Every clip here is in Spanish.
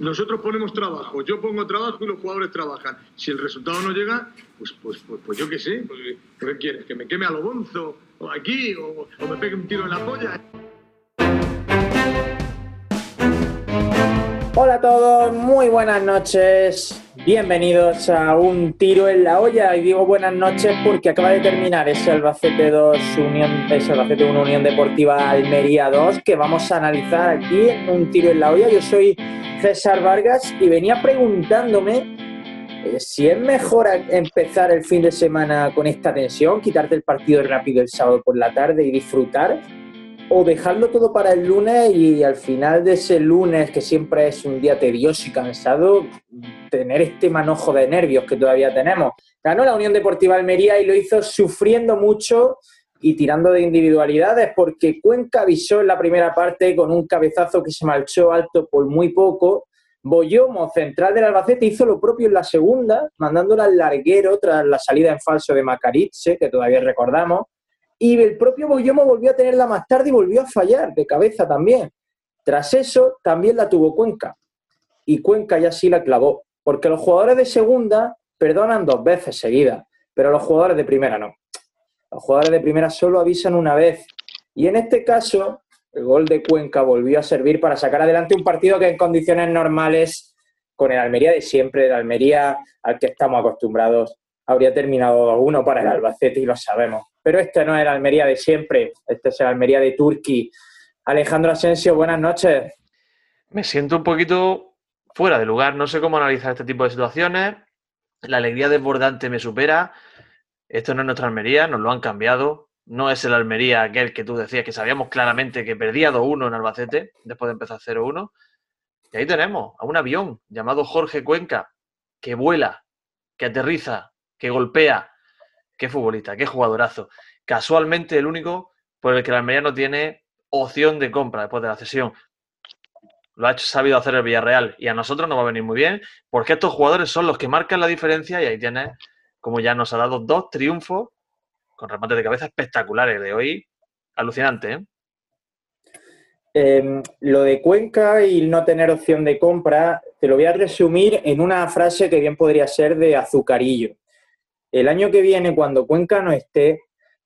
Nosotros ponemos trabajo, yo pongo trabajo y los jugadores trabajan. Si el resultado no llega, pues, pues, pues, pues yo qué sé, pues, ¿qué quieres? ¿Que me queme a lo bonzo? ¿O aquí? ¿O, o me pegue un tiro en la polla? Hola a todos, muy buenas noches. Bienvenidos a un tiro en la olla. Y digo buenas noches porque acaba de terminar ese Albacete 2 Unión, ese Albacete 1 Unión Deportiva Almería 2 que vamos a analizar aquí en un tiro en la olla. Yo soy César Vargas y venía preguntándome eh, si es mejor empezar el fin de semana con esta tensión, quitarte el partido rápido el sábado por la tarde y disfrutar o dejarlo todo para el lunes y al final de ese lunes, que siempre es un día tedioso y cansado, tener este manojo de nervios que todavía tenemos. Ganó la Unión Deportiva Almería y lo hizo sufriendo mucho y tirando de individualidades, porque Cuenca avisó en la primera parte con un cabezazo que se marchó alto por muy poco. Boyomo, central del Albacete, hizo lo propio en la segunda, mandándola al larguero tras la salida en falso de Macariche, que todavía recordamos y el propio Boyomo volvió a tenerla más tarde y volvió a fallar de cabeza también. Tras eso, también la tuvo Cuenca. Y Cuenca ya sí la clavó. Porque los jugadores de segunda perdonan dos veces seguidas, pero los jugadores de primera no. Los jugadores de primera solo avisan una vez. Y en este caso, el gol de Cuenca volvió a servir para sacar adelante un partido que en condiciones normales, con el Almería de siempre, el Almería al que estamos acostumbrados, habría terminado 2-1 para el Albacete y lo sabemos. Pero este no es el Almería de siempre, este es el Almería de Turquía. Alejandro Asensio, buenas noches. Me siento un poquito fuera de lugar, no sé cómo analizar este tipo de situaciones. La alegría desbordante me supera. Esto no es nuestra Almería, nos lo han cambiado. No es el Almería aquel que tú decías que sabíamos claramente que perdía 2-1 en Albacete después de empezar 0-1. Y ahí tenemos a un avión llamado Jorge Cuenca que vuela, que aterriza, que golpea. Qué futbolista, qué jugadorazo. Casualmente el único por el que el Almería no tiene opción de compra después de la cesión. Lo ha sabido hacer el Villarreal y a nosotros nos va a venir muy bien porque estos jugadores son los que marcan la diferencia y ahí tienes, como ya nos ha dado, dos triunfos con remates de cabeza espectaculares de hoy. Alucinante, ¿eh? Em, lo de Cuenca y no tener opción de compra, te lo voy a resumir en una frase que bien podría ser de azucarillo el año que viene, cuando Cuenca no esté,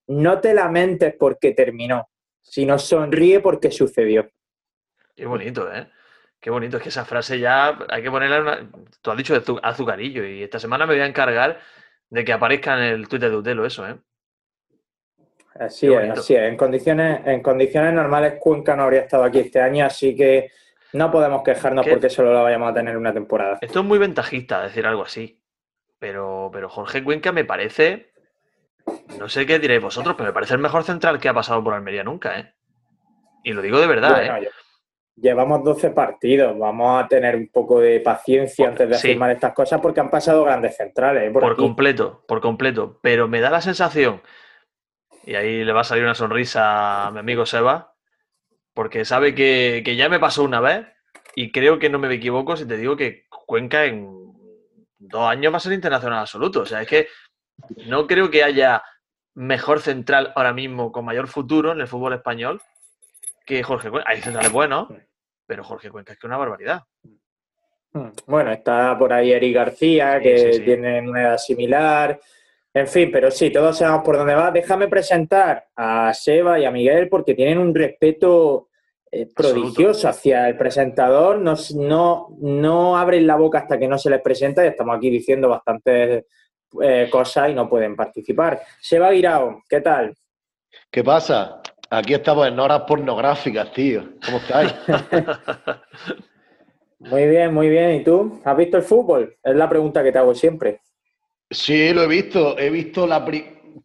no te lamentes porque terminó, sino sonríe porque sucedió. Qué bonito, ¿eh? Qué bonito, es que esa frase ya hay que ponerla una... Tú has dicho de azucarillo y esta semana me voy a encargar de que aparezca en el Twitter de Utelo eso, ¿eh? Así es, así es. En condiciones, en condiciones normales Cuenca no habría estado aquí este año, así que no podemos quejarnos porque solo la vayamos a tener una temporada. Esto es muy ventajista decir algo así. Pero, pero Jorge Cuenca me parece, no sé qué diréis vosotros, pero me parece el mejor central que ha pasado por Almería nunca, ¿eh? Y lo digo de verdad, ¿eh? Llevamos 12 partidos, vamos a tener un poco de paciencia antes de afirmar estas cosas porque han pasado grandes centrales. ¿eh? Por, completo, por completo. Pero me da la sensación, y ahí le va a salir una sonrisa a mi amigo Seba, porque sabe que, que ya me pasó una vez y creo que no me equivoco si te digo que Cuenca en dos años va a ser internacional absoluto. O sea, es que no creo que haya mejor central ahora mismo con mayor futuro en el fútbol español que Jorge Cuenca. Hay centrales buenos, pero Jorge Cuenca es que es una barbaridad. Hmm. Bueno, está por ahí Eric García, que tiene una edad similar. En fin, pero sí, todos sabemos por dónde va. Déjame presentar a Seba y a Miguel porque tienen un respeto eh, prodigioso hacia el presentador, no, no, no, abren la boca hasta que no se les presenta y estamos aquí diciendo bastantes eh, cosas y no pueden participar. Seba Guirao, ¿qué tal? ¿Qué pasa? Aquí estamos en horas pornográficas, tío. ¿Cómo estáis? muy bien, muy bien. ¿Y tú? ¿Has visto el fútbol? Es la pregunta que te hago siempre. Sí, lo he visto. He visto la,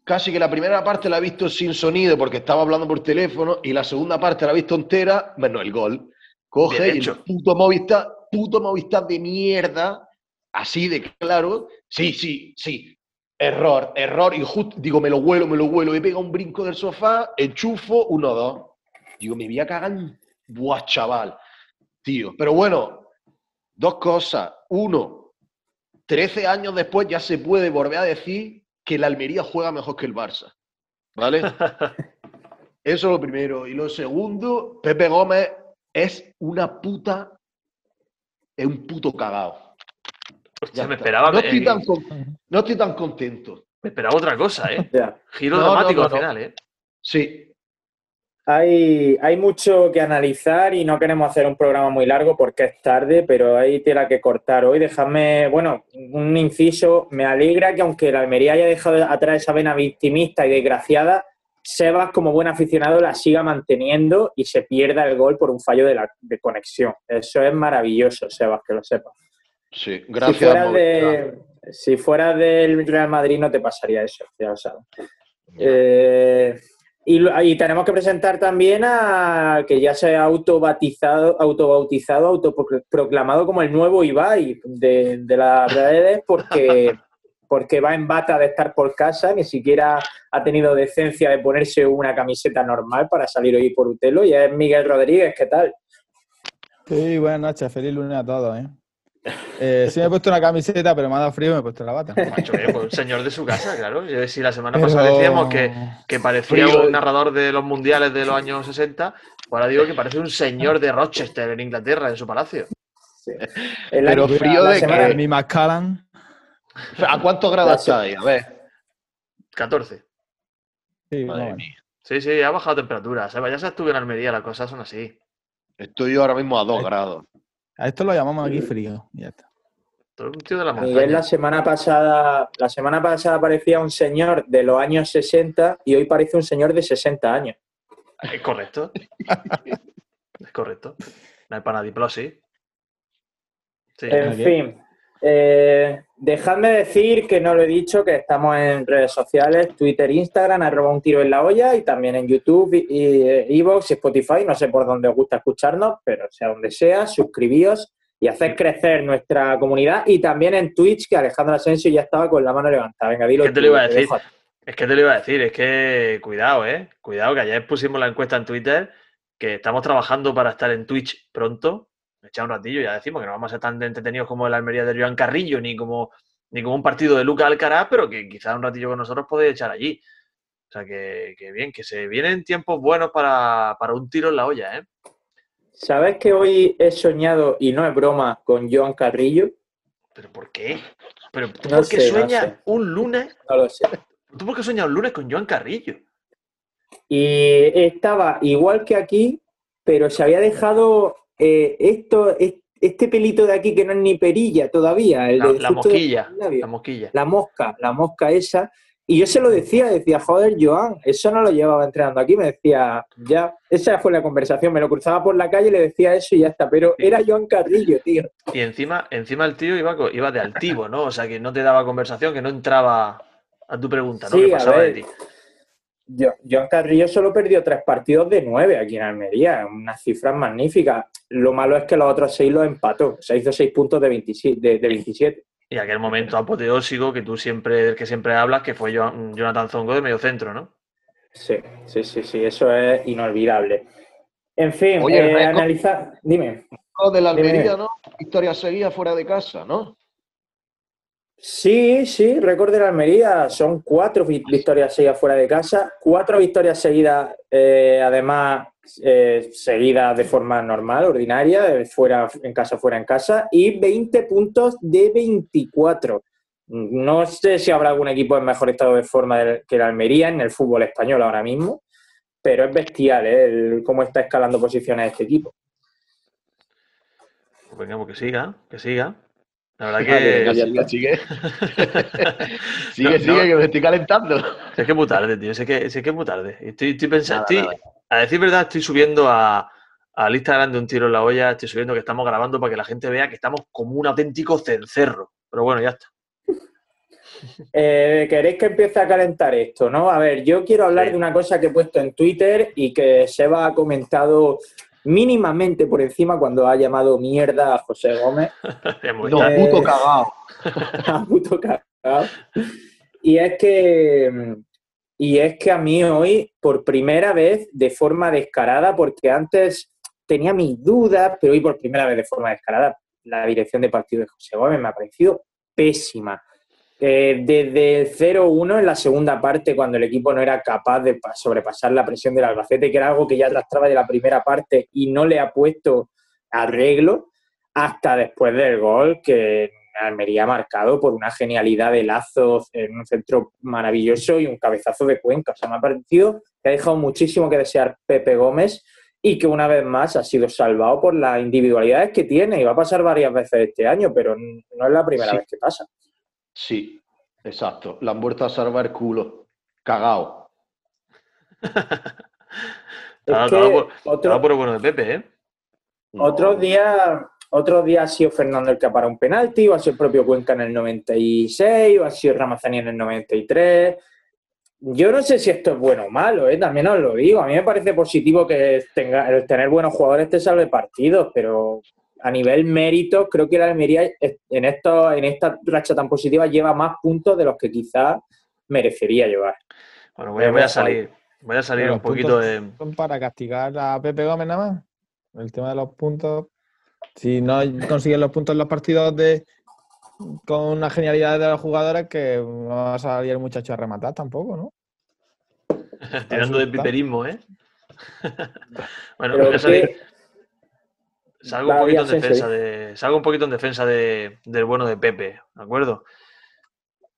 casi que la primera parte la he visto sin sonido porque estaba hablando por teléfono y la segunda parte la he visto entera, bueno, el gol. Coge el puto Movistar, puto Movistar de mierda, así de claro. Sí, sí, sí. Error, error. Y justo, digo, me lo vuelo, me lo vuelo. He pegado un brinco del sofá, enchufo, uno, dos. Digo, me voy a cagar. Buah, chaval. Tío. Pero bueno, dos cosas. Uno, 13 años después ya se puede volver a decir que la Almería juega mejor que el Barça. ¿Vale? Eso es lo primero. Y lo segundo, Pepe Gómez es una puta es un puto cagao. Hostia, me esperaba. No estoy, tan con- no estoy tan contento. Me esperaba otra cosa, ¿eh? Giro No, dramático no, al final, ¿eh? Sí, Hay, hay mucho que analizar y no queremos hacer un programa muy largo porque es tarde, pero hay tela que cortar hoy. Dejadme, bueno, un inciso. Me alegra que aunque la Almería haya dejado atrás esa vena victimista y desgraciada, Sebas, como buen aficionado, la siga manteniendo y se pierda el gol por un fallo de, la, de conexión. Eso es maravilloso, Sebas, que lo sepas. sí. Si Gracias. fueras, Movistar. de, si fueras del Real Madrid no te pasaría eso, ya lo sabes. Eh, y, lo- y tenemos que presentar también a que ya se ha autobatizado, autobautizado, autoproclamado como el nuevo Ibai de, de las redes porque, porque va en bata de estar por casa, ni siquiera ha tenido decencia de ponerse una camiseta normal para salir hoy por Utelo y es Miguel Rodríguez, ¿qué tal? Sí, buenas noches, feliz lunes a todos, ¿eh? Eh, sí me he puesto una camiseta, pero me ha dado frío y me he puesto la bata. Macho, eh, pues, señor de su casa, claro. Si la semana Pero- pasada decíamos que, que parecía Frío. un narrador de los mundiales de los años 60, ahora digo que parece un señor de Rochester en Inglaterra, en su palacio. El Pero año- frío de que- Mi Macallan. ¿A cuántos grados está ahí? A ver. 14. Sí, Madre bueno. mía. Sí, sí, ha bajado temperatura. Seba, ya se estuve en Almería, las cosas son así. Estoy yo ahora mismo a 2 grados. A esto lo llamamos aquí frío. Ya está. Todo un tío de la Miguel la semana pasada, la semana pasada parecía un señor de los años 60 y hoy parece un señor de 60 años. Es correcto. es correcto. No hay panadiplosis. Sí. En fin, eh, dejadme decir que no lo he dicho, que estamos en redes sociales, Twitter, Instagram, arroba un tiro en la olla y también en YouTube, y, y, Evox y Spotify. No sé por dónde os gusta escucharnos, pero sea donde sea, suscribíos y haced crecer nuestra comunidad. Y también en Twitch, que Alejandro Asensio ya estaba con la mano levantada. Venga, dilo. ¿Qué te lo iba a decir? Es que te lo iba a decir, es que cuidado, ¿eh? Cuidado, que ayer pusimos la encuesta en Twitter, que estamos trabajando para estar en Twitch pronto. Me echa un ratillo ya decimos que no vamos a ser tan entretenidos como el Almería de Joan Carrillo, ni como, ni como un partido de Luca Alcaraz, pero que quizás un ratillo con nosotros podéis echar allí. O sea, que, que bien, que se vienen tiempos buenos para, para un tiro en la olla, ¿eh? ¿Sabes que hoy he soñado, y no es broma, con Joan Carrillo? ¿Pero por qué? ¿Pero tú No por qué sé, no sueñas sé. un lunes? No lo sé. ¿Tú por qué sueñas un lunes con Joan Carrillo? Y estaba igual que aquí, pero se había dejado eh, esto, es- este pelito de aquí que no es ni perilla todavía. El La, la mosquilla, la mosquilla. La mosca, la mosca esa. Y yo se lo decía, decía, joder, Joan, eso no lo llevaba entrenando aquí. Me decía, ya, esa fue la conversación. Me lo cruzaba por la calle, le decía eso y ya está. Pero era Joan Carrillo, tío. Y encima, encima el tío iba, iba de altivo, ¿no? O sea, que no te daba conversación, que no entraba a tu pregunta, ¿no? Sí, a pasaba ver. de ti. Yo- Joan Carrillo solo perdió tres partidos de nueve aquí en Almería, unas cifras magníficas. Lo malo es que los otros seis los empató, se hizo seis puntos de 27. De, de 27. Y aquel momento apoteósico que tú siempre, del que siempre hablas, que fue Jonathan Zongo de medio centro, ¿no? Sí, sí, sí, sí, eso es inolvidable. En fin, Oye, eh, analiza, dime. De la Dime. Almería, ¿no? Victoria seguida fuera de casa, ¿no? Sí, sí, récord de la Almería. Son cuatro vi- victorias seguidas fuera de casa, cuatro victorias seguidas, eh, además, eh, seguidas de forma normal, ordinaria, fuera en casa, fuera en casa, y 20 puntos de 24. No sé si habrá algún equipo en mejor estado de forma que la Almería en el fútbol español ahora mismo, pero es bestial ¿eh? el- cómo está escalando posiciones este equipo. Pues venga, pues que siga, que siga. La verdad Vale, que. ya sigue, sigue. sigue, No, sigue, no. que me estoy calentando. Sé que es muy tarde, tío. Sé que, sé que es muy tarde. Estoy, estoy pensando. Nada, estoy- A decir verdad, estoy subiendo a, al Instagram de un tiro en la olla. Estoy subiendo que estamos grabando para que la gente vea que estamos como un auténtico cencerro. Pero bueno, ya está. Eh, ¿Queréis que empiece a calentar esto, no? A ver, yo quiero hablar Sí. de una cosa que he puesto en Twitter y que Seba ha comentado mínimamente por encima cuando ha llamado mierda a José Gómez. Eh, puto cagao. a puto cagao. Y es que y es que a mí hoy, por primera vez, de forma descarada, porque antes tenía mis dudas, pero hoy por primera vez de forma descarada, la dirección de partido de José Gómez me ha parecido pésima. Eh, desde el 0-1 en la segunda parte, cuando el equipo no era capaz de pa- sobrepasar la presión del Albacete, que era algo que ya arrastraba de la primera parte y no le ha puesto arreglo, hasta después del gol que Almería ha marcado por una genialidad de Lazo en un centro maravilloso y un cabezazo de Cuenca. O sea, me ha parecido que ha dejado muchísimo que desear Pepe Gómez y que una vez más ha sido salvado por las individualidades que tiene y va a pasar varias veces este año, pero no es la primera vez que pasa. Sí, exacto. La han vuelto a salvar culo. Cagao. otro, por bueno de Pepe, ¿eh? Otros días otro día ha sido Fernando el que ha parado un penalti, o ha sido el propio Cuenca en el 96, o ha sido Ramazani en el 93. Yo no sé si esto es bueno o malo, ¿eh? también os lo digo. A mí me parece positivo que tenga, el tener buenos jugadores te salve partidos, pero a nivel mérito, creo que la Almería en, esto, en esta racha tan positiva lleva más puntos de los que quizás merecería llevar. Bueno, voy, a salir, voy a salir un poquito de. Para castigar a Pepe Gómez nada más. El tema de los puntos. Si no consiguen los puntos en los partidos de con una genialidad de los jugadores, que no va a salir el muchacho a rematar tampoco, ¿no? Tirando de piperismo, ¿eh? bueno, voy a salir. Salgo un, poquito en defensa de, salgo un poquito en defensa de, del bueno de Pepe, ¿de acuerdo?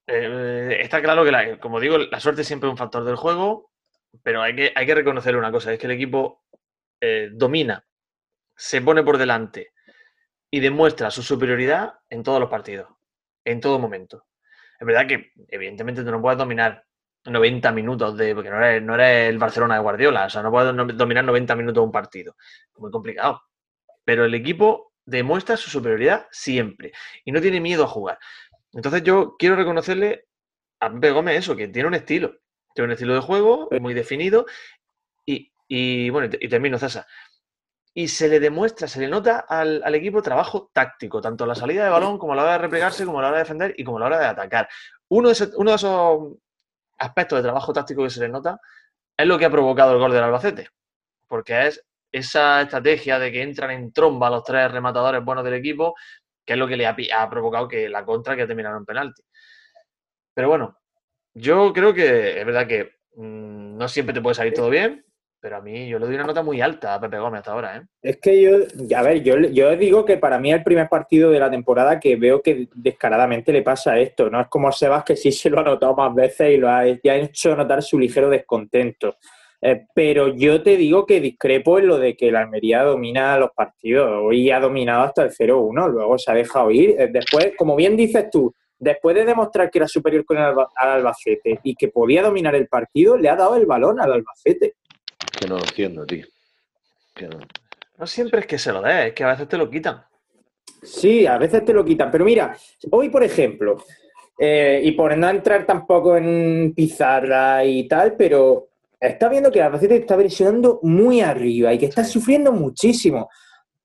Eh, está claro que, como digo, la suerte siempre es un factor del juego, pero hay que, hay que reconocerle una cosa, es que el equipo eh, domina, se pone por delante y demuestra su superioridad en todos los partidos, en todo momento. Es verdad que, evidentemente, tú no puedes dominar 90 minutos de. porque no eres, no el Barcelona de Guardiola, o sea, no puedes dominar 90 minutos de un partido. Es muy complicado. Pero el equipo demuestra su superioridad siempre y no tiene miedo a jugar. Entonces, yo quiero reconocerle a Pepe Gómez eso, que tiene un estilo. Tiene un estilo de juego muy definido y, y bueno, y termino, César y se le demuestra, se le nota al, equipo trabajo táctico, tanto a la salida de balón como a la hora de replegarse, como a la hora de defender y como a la hora de atacar. Uno de, uno de esos aspectos de trabajo táctico que se le nota es lo que ha provocado el gol del Albacete, porque es esa estrategia de que entran en tromba los tres rematadores buenos del equipo, que es lo que le ha, provocado que la contra que terminaron en penalti. Pero bueno, yo creo que es verdad que mm, no siempre te puede salir todo bien, pero a mí yo le doy una nota muy alta a Pepe Gómez hasta ahora, ¿eh? Es que yo, a ver, yo, yo digo que para mí es el primer partido de la temporada que veo que descaradamente le pasa esto. No es como Sebas que sí se lo ha notado más veces y lo ha, ha hecho notar su ligero descontento. Eh, pero yo te digo que discrepo en lo de que la Almería domina los partidos. Hoy ha dominado hasta el 0-1, luego se ha dejado ir. Eh, después, como bien dices tú, después de demostrar que era superior con el al Albacete y que podía dominar el partido, le ha dado el balón al Albacete. Que no lo entiendo, tío. no. siempre es que se lo dé, es que a veces te lo quitan. Sí, a veces te lo quitan. Pero mira, hoy, por ejemplo, eh, y por no entrar tampoco en pizarra y tal, pero está viendo que Albacete está presionando muy arriba y que está sufriendo muchísimo.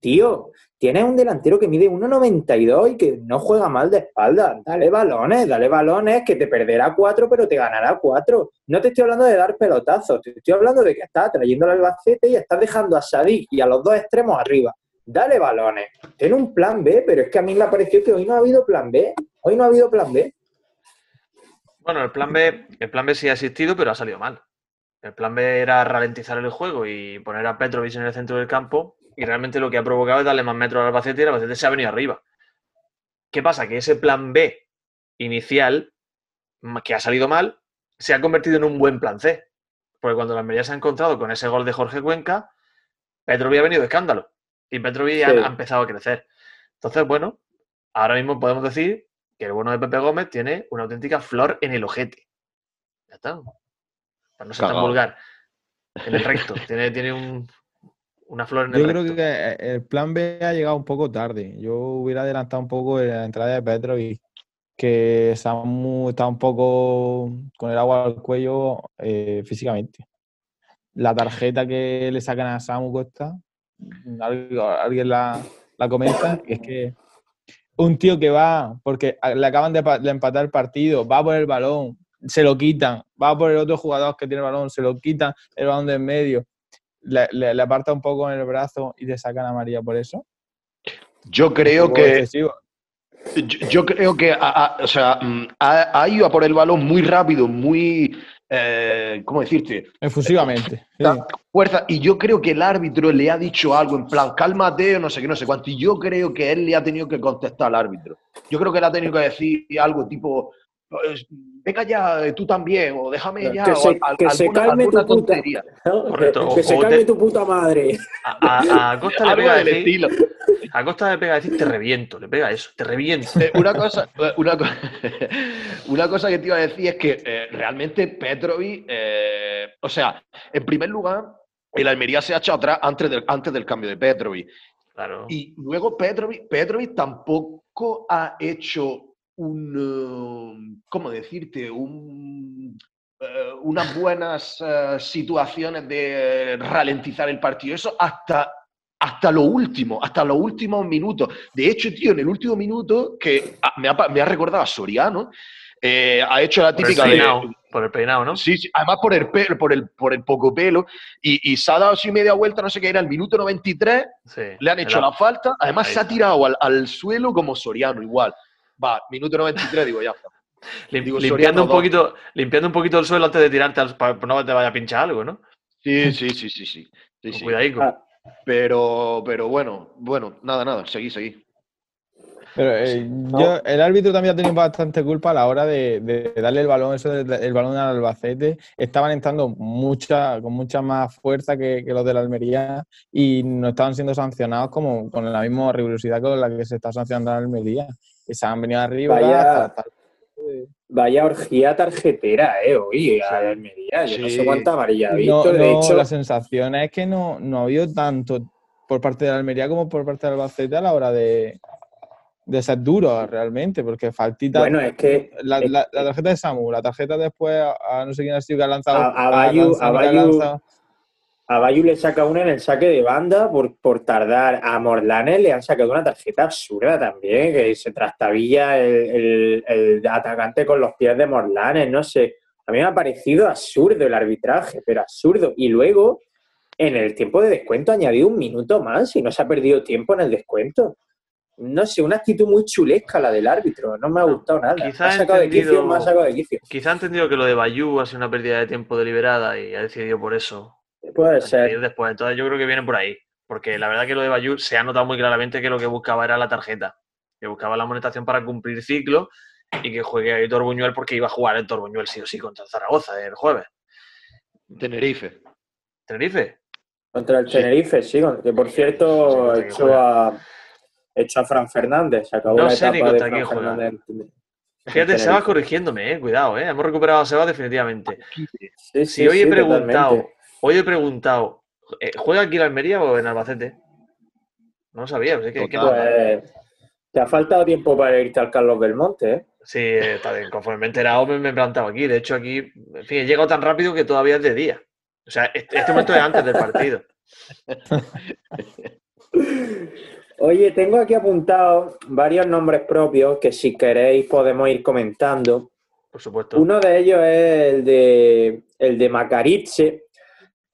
Tío, tienes un delantero que mide 1,92 y que no juega mal de espalda. Dale balones, dale balones, que te perderá cuatro, pero te ganará cuatro. No te estoy hablando de dar pelotazos, te estoy hablando de que estás trayendo al Albacete y estás dejando a Sadik y a los dos extremos arriba. Dale balones. Tiene un plan B, pero es que a mí me ha parecido que hoy no ha habido plan B. Hoy no ha habido plan B. Bueno, el plan B, el plan B sí ha existido, pero ha salido mal. El plan B era ralentizar el juego y poner a Petrovic en el centro del campo y realmente lo que ha provocado es darle más metros al Albacete y el Albacete se ha venido arriba. ¿Qué pasa? Que ese plan B inicial, que ha salido mal, se ha convertido en un buen plan C. Porque cuando la Almería se ha encontrado con ese gol de Jorge Cuenca, Petrovi ha venido de escándalo. Y Petrovi ha, empezado a crecer. Entonces, bueno, ahora mismo podemos decir que el bueno de Pepe Gómez tiene una auténtica flor en el ojete. Ya está. Para no ser tan vulgar. En el recto. tiene, tiene un, una flor en el Yo creo que eh, el plan B ha llegado un poco tarde. Yo hubiera adelantado un poco la entrada de Petro y que Samu está un poco con el agua al cuello eh, físicamente. La tarjeta que le sacan a Samu Costa, alguien la, la comenta, es que un tío que va, porque le acaban de, de, empatar el partido, va por el balón, se lo quitan, va por el otro jugador que tiene el balón, se lo quitan el balón de en medio le, aparta un poco en el brazo y te sacan a María por eso? Yo creo que. Yo, creo que o sea, mm, ha, ido a por el balón muy rápido, muy eh, ¿cómo decirte? Efusivamente. fuerza. Y yo creo que el árbitro le ha dicho algo en plan, cálmate, no sé qué, no sé cuánto. Y yo creo que él le ha tenido que contestar al árbitro. Yo creo que le ha tenido que decir algo tipo, venga ya, eh, tú también, o déjame ya. Que se, que se calme tu puta, que, se calme tu puta madre. A, Costa le pega decir, a Costa le pega decir te reviento, le pega eso, te reviento. Eh, una, cosa, una, una, cosa que te iba a decir es que eh, realmente Petrovic, o sea, en primer lugar, el Almería se ha echado atrás antes del, antes del cambio de Petrovic. Claro. Y luego Petrovic, Petrovic tampoco ha hecho un, um, ¿cómo decirte? Un, eh, unas buenas eh, situaciones de ralentizar el partido. Eso hasta, hasta lo último, hasta los últimos minutos. De hecho, tío, en el último minuto, que me, ha, recordado a Soriano, eh, ha hecho la típica por el peinado, por el peinado, ¿no? Sí, además por el pelo, por el, por el poco pelo. Y, se ha dado así media vuelta, no sé qué era, el minuto 93, le han hecho la, falta. Además, se ha tirado al, al, suelo como Soriano, igual va, minuto 93, digo, ya limpiando, un poquito, limpiando un poquito el suelo antes de tirarte para que no te vaya a pinchar algo, ¿no? Sí, sí, sí, sí, sí. sí, ah. Pero, pero bueno, bueno, nada, nada, seguí, seguí. Pero eh, yo, el árbitro también ha tenido bastante culpa a la hora de, darle el balón, eso el balón al Albacete. Estaban entrando mucha, con mucha más fuerza que, los de la Almería y no estaban siendo sancionados como con la misma rigurosidad con la que se está sancionando la Almería que se han venido arriba. Vaya, vaya orgía tarjetera, eh, hoy, a la Almería. Yo no sé cuánta amarilla ha visto. de hecho, la sensación es que no, no ha habido tanto por parte de la Almería como por parte del Albacete a la hora de, de ser duro realmente, porque faltita. Bueno, es que. La, tarjeta de Samu, la tarjeta después, a, no sé quién ha sido que ha lanzado. A, a Bayu, a Bayu, a Bayu le saca una en el saque de banda por, por tardar. A Morlanes le han sacado una tarjeta absurda también, que se trastabilla el, el, atacante con los pies de Morlanes, no sé. A mí me ha parecido absurdo el arbitraje, pero absurdo. Y luego, en el tiempo de descuento, ha añadido un minuto más y no se ha perdido tiempo en el descuento. No sé, una actitud muy chulesca la del árbitro. No me ha gustado nada. Quizá ha sacado de quicio, ha sacado de quicio. Quizá ha entendido que lo de Bayú ha sido una pérdida de tiempo deliberada y ha decidido por eso Puede ser. Después, entonces yo creo que viene por ahí. Porque la verdad que lo de Bayou se ha notado muy claramente que lo que buscaba era la tarjeta. Que buscaba la monetación para cumplir ciclo y que juegue ahí Buñuel porque iba a jugar el Buñuel sí o sí contra el Zaragoza el jueves. Tenerife. ¿Tenerife? Contra el Tenerife, sí. Que por cierto, echó a, hecho a Fran Fernández. Se acabó la etapa de Fran Fernández. Fíjate, Sebas corrigiéndome, eh, cuidado, eh. hemos recuperado a Sebas definitivamente. si hoy he preguntado, Hoy he preguntado, eh, ¿juega aquí en Almería o en Albacete? No lo sabía. Pues, te ha faltado tiempo para irte al Carlos Belmonte, ¿eh? Sí, está bien. Conforme me he enterado, me, he plantado aquí. De hecho, aquí, en fin, he llegado tan rápido que todavía es de día. O sea, este, este momento es antes del partido. Oye, tengo aquí apuntados varios nombres propios que si queréis podemos ir comentando. Por supuesto. Uno de ellos es el de, el de Macariche,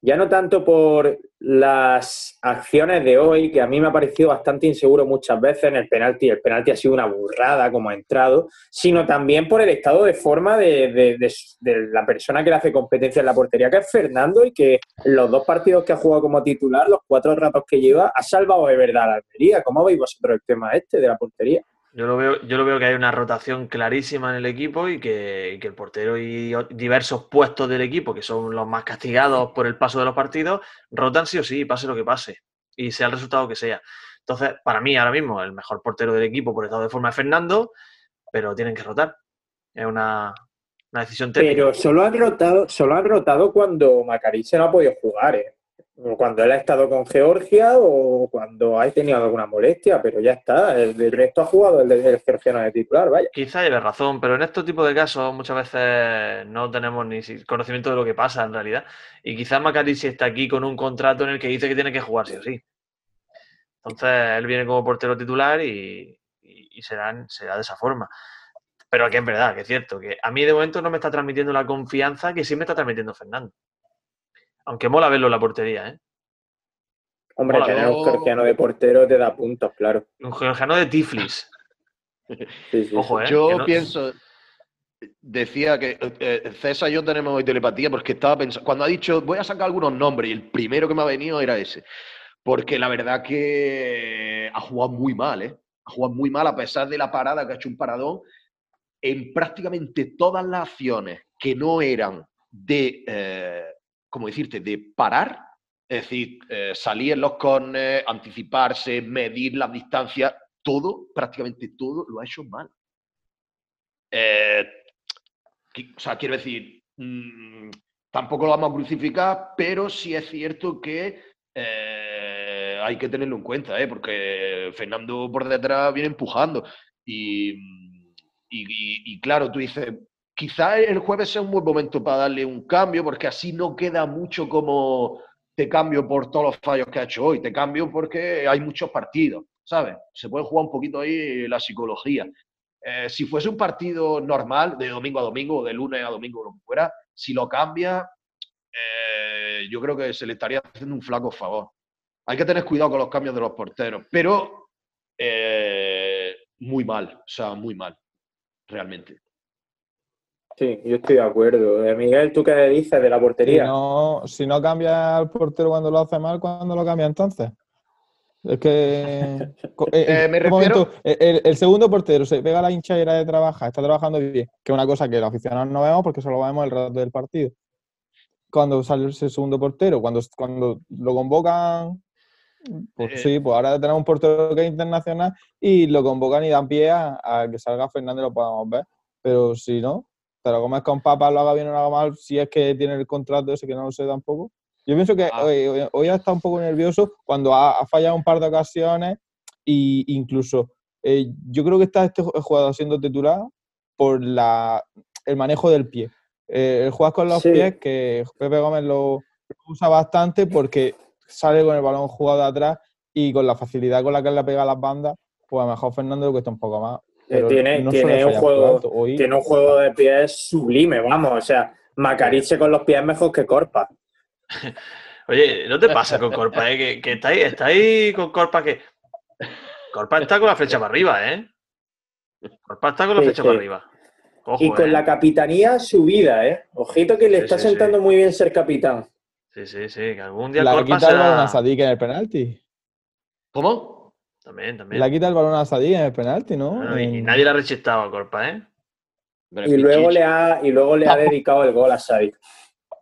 ya no tanto por las acciones de hoy, que a mí me ha parecido bastante inseguro muchas veces en el penalti, el penalti ha sido una burrada como ha entrado, sino también por el estado de forma de, la persona que le hace competencia en la portería, que es Fernando, y que los dos partidos que ha jugado como titular, los cuatro ratos que lleva, ha salvado de verdad a la Almería. ¿Cómo veis vosotros el tema este de la portería? Yo lo veo, yo lo veo que hay una rotación clarísima en el equipo y que, el portero y diversos puestos del equipo, que son los más castigados por el paso de los partidos, rotan sí o sí, pase lo que pase, y sea el resultado que sea. Entonces, para mí ahora mismo, el mejor portero del equipo por estado de forma es Fernando, pero tienen que rotar. Es una, decisión técnica. Pero solo han rotado, solo han rotado cuando Macari se no ha podido jugar, ¿eh? Cuando él ha estado con Georgia o cuando ha tenido alguna molestia, pero ya está. El, resto ha jugado el, el georgiano de titular, vaya. Quizá lleve razón, pero en estos tipos de casos muchas veces no tenemos ni conocimiento de lo que pasa en realidad. Y quizás si está aquí con un contrato en el que dice que tiene que jugar sí o sí. Entonces él viene como portero titular y, será, será de esa forma. Pero aquí es verdad, que es cierto, que a mí de momento no me está transmitiendo la confianza que sí me está transmitiendo Fernando. Aunque mola verlo en la portería, ¿eh? Hombre, tener un georgiano de portero te da puntos, claro. Un georgiano de Tiflis. Ojo, ¿eh? Yo pienso, decía que eh, César y yo tenemos hoy telepatía porque estaba pensando, cuando ha dicho, voy a sacar algunos nombres, y el primero que me ha venido era ese. Porque la verdad que ha jugado muy mal, ¿eh? Ha jugado muy mal a pesar de la parada que ha hecho un paradón en prácticamente todas las acciones que no eran de, eh, ¿cómo decirte?, de parar, es decir, eh, salir en los corners, anticiparse, medir las distancias, todo, prácticamente todo, lo ha hecho mal. Eh, o sea, quiero decir, mm, tampoco lo vamos a crucificar, pero sí es cierto que eh, hay que tenerlo en cuenta, ¿eh? porque Fernando por detrás viene empujando. Y, y, claro, tú dices, quizá el jueves sea un buen momento para darle un cambio, porque así no queda mucho como te cambio por todos los fallos que ha hecho hoy, te cambio porque hay muchos partidos, ¿sabes? Se puede jugar un poquito ahí la psicología. Eh, si fuese un partido normal, de domingo a domingo, o de lunes a domingo, lo que fuera, si lo cambia, eh, yo creo que se le estaría haciendo un flaco favor. Hay que tener cuidado con los cambios de los porteros, pero eh, muy mal, o sea, muy mal, realmente. Sí, yo estoy de acuerdo. Miguel, ¿tú qué dices de la portería? Si no, si no cambia al portero cuando lo hace mal, ¿cuándo lo cambia entonces? Es que. Eh, me refiero... el, segundo portero se pega la hinchadera de trabajar, está trabajando bien, que es una cosa que los aficionados no vemos porque solo vemos el rato del partido. Cuando sale ese segundo portero, cuando, cuando lo convocan, pues eh, sí, pues ahora tenemos un portero que es internacional y lo convocan y dan pie a, que salga Fernando y lo podamos ver. Pero si no, te lo comes con papas, lo haga bien o lo haga mal, si es que tiene el contrato ese que no lo sé tampoco. Yo pienso que ah. hoy, ha estado un poco nervioso cuando ha, fallado un par de ocasiones e incluso eh, yo creo que está este jugador siendo titular por la, el manejo del pie. Eh, el jugar con los pies, que Pepe Gómez lo, usa bastante porque sale con el balón jugado atrás y con la facilidad con la que le pega a las bandas, pues a lo mejor Fernando le cuesta un poco más. Eh, tiene, tiene, un juego, tiene un juego de pies sublime, vamos. O sea, Macariche con los pies mejor que Corpa. Oye, ¿no te pasa con Corpa? Eh? Que, está, ahí, está ahí con Corpa que. Corpa está con la flecha para arriba, ¿eh? Corpa está con la flecha para arriba. y con la ¿eh? capitanía subida, ¿eh? Ojito que le está sentando muy bien ser capitán. Sí, sí, sí. Que algún día la Corpa quita el balón a Sadik en el penalti. ¿Cómo? También, también. La quita el balón a Sadik en el penalti, ¿no? y, nadie la ha rechistado a Corpa, ¿eh? Y luego, le ha, y luego le ha dedicado el gol a Sadik.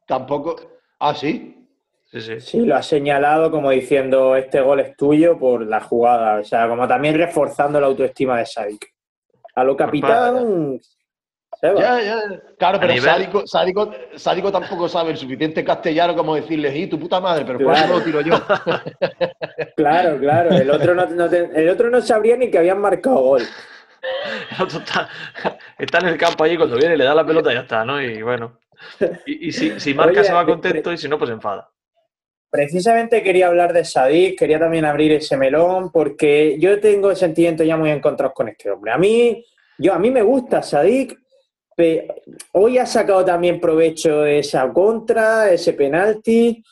Tampoco. Ah, sí. Sí, sí. sí, lo ha señalado como diciendo este gol es tuyo por la jugada. O sea, como también reforzando la autoestima de Sadik. A lo capitán. Ya, ya. Claro, pero sádico, sádico, tampoco sabe el suficiente castellano como decirle, y tu puta madre, pero claro. no lo tiro yo. claro, claro. El otro no, el otro no sabría ni que habían marcado gol. El otro está, está, en el campo allí cuando viene le da la pelota y ya está, ¿no? Y bueno. Y, si, marca se va contento y si no, pues enfada. Precisamente quería hablar de Sadik, quería también abrir ese melón, porque yo tengo sentimientos ya muy encontrados con este hombre. A mí, yo, a mí me gusta Sadik, hoy ha sacado también provecho esa contra, ese penalti,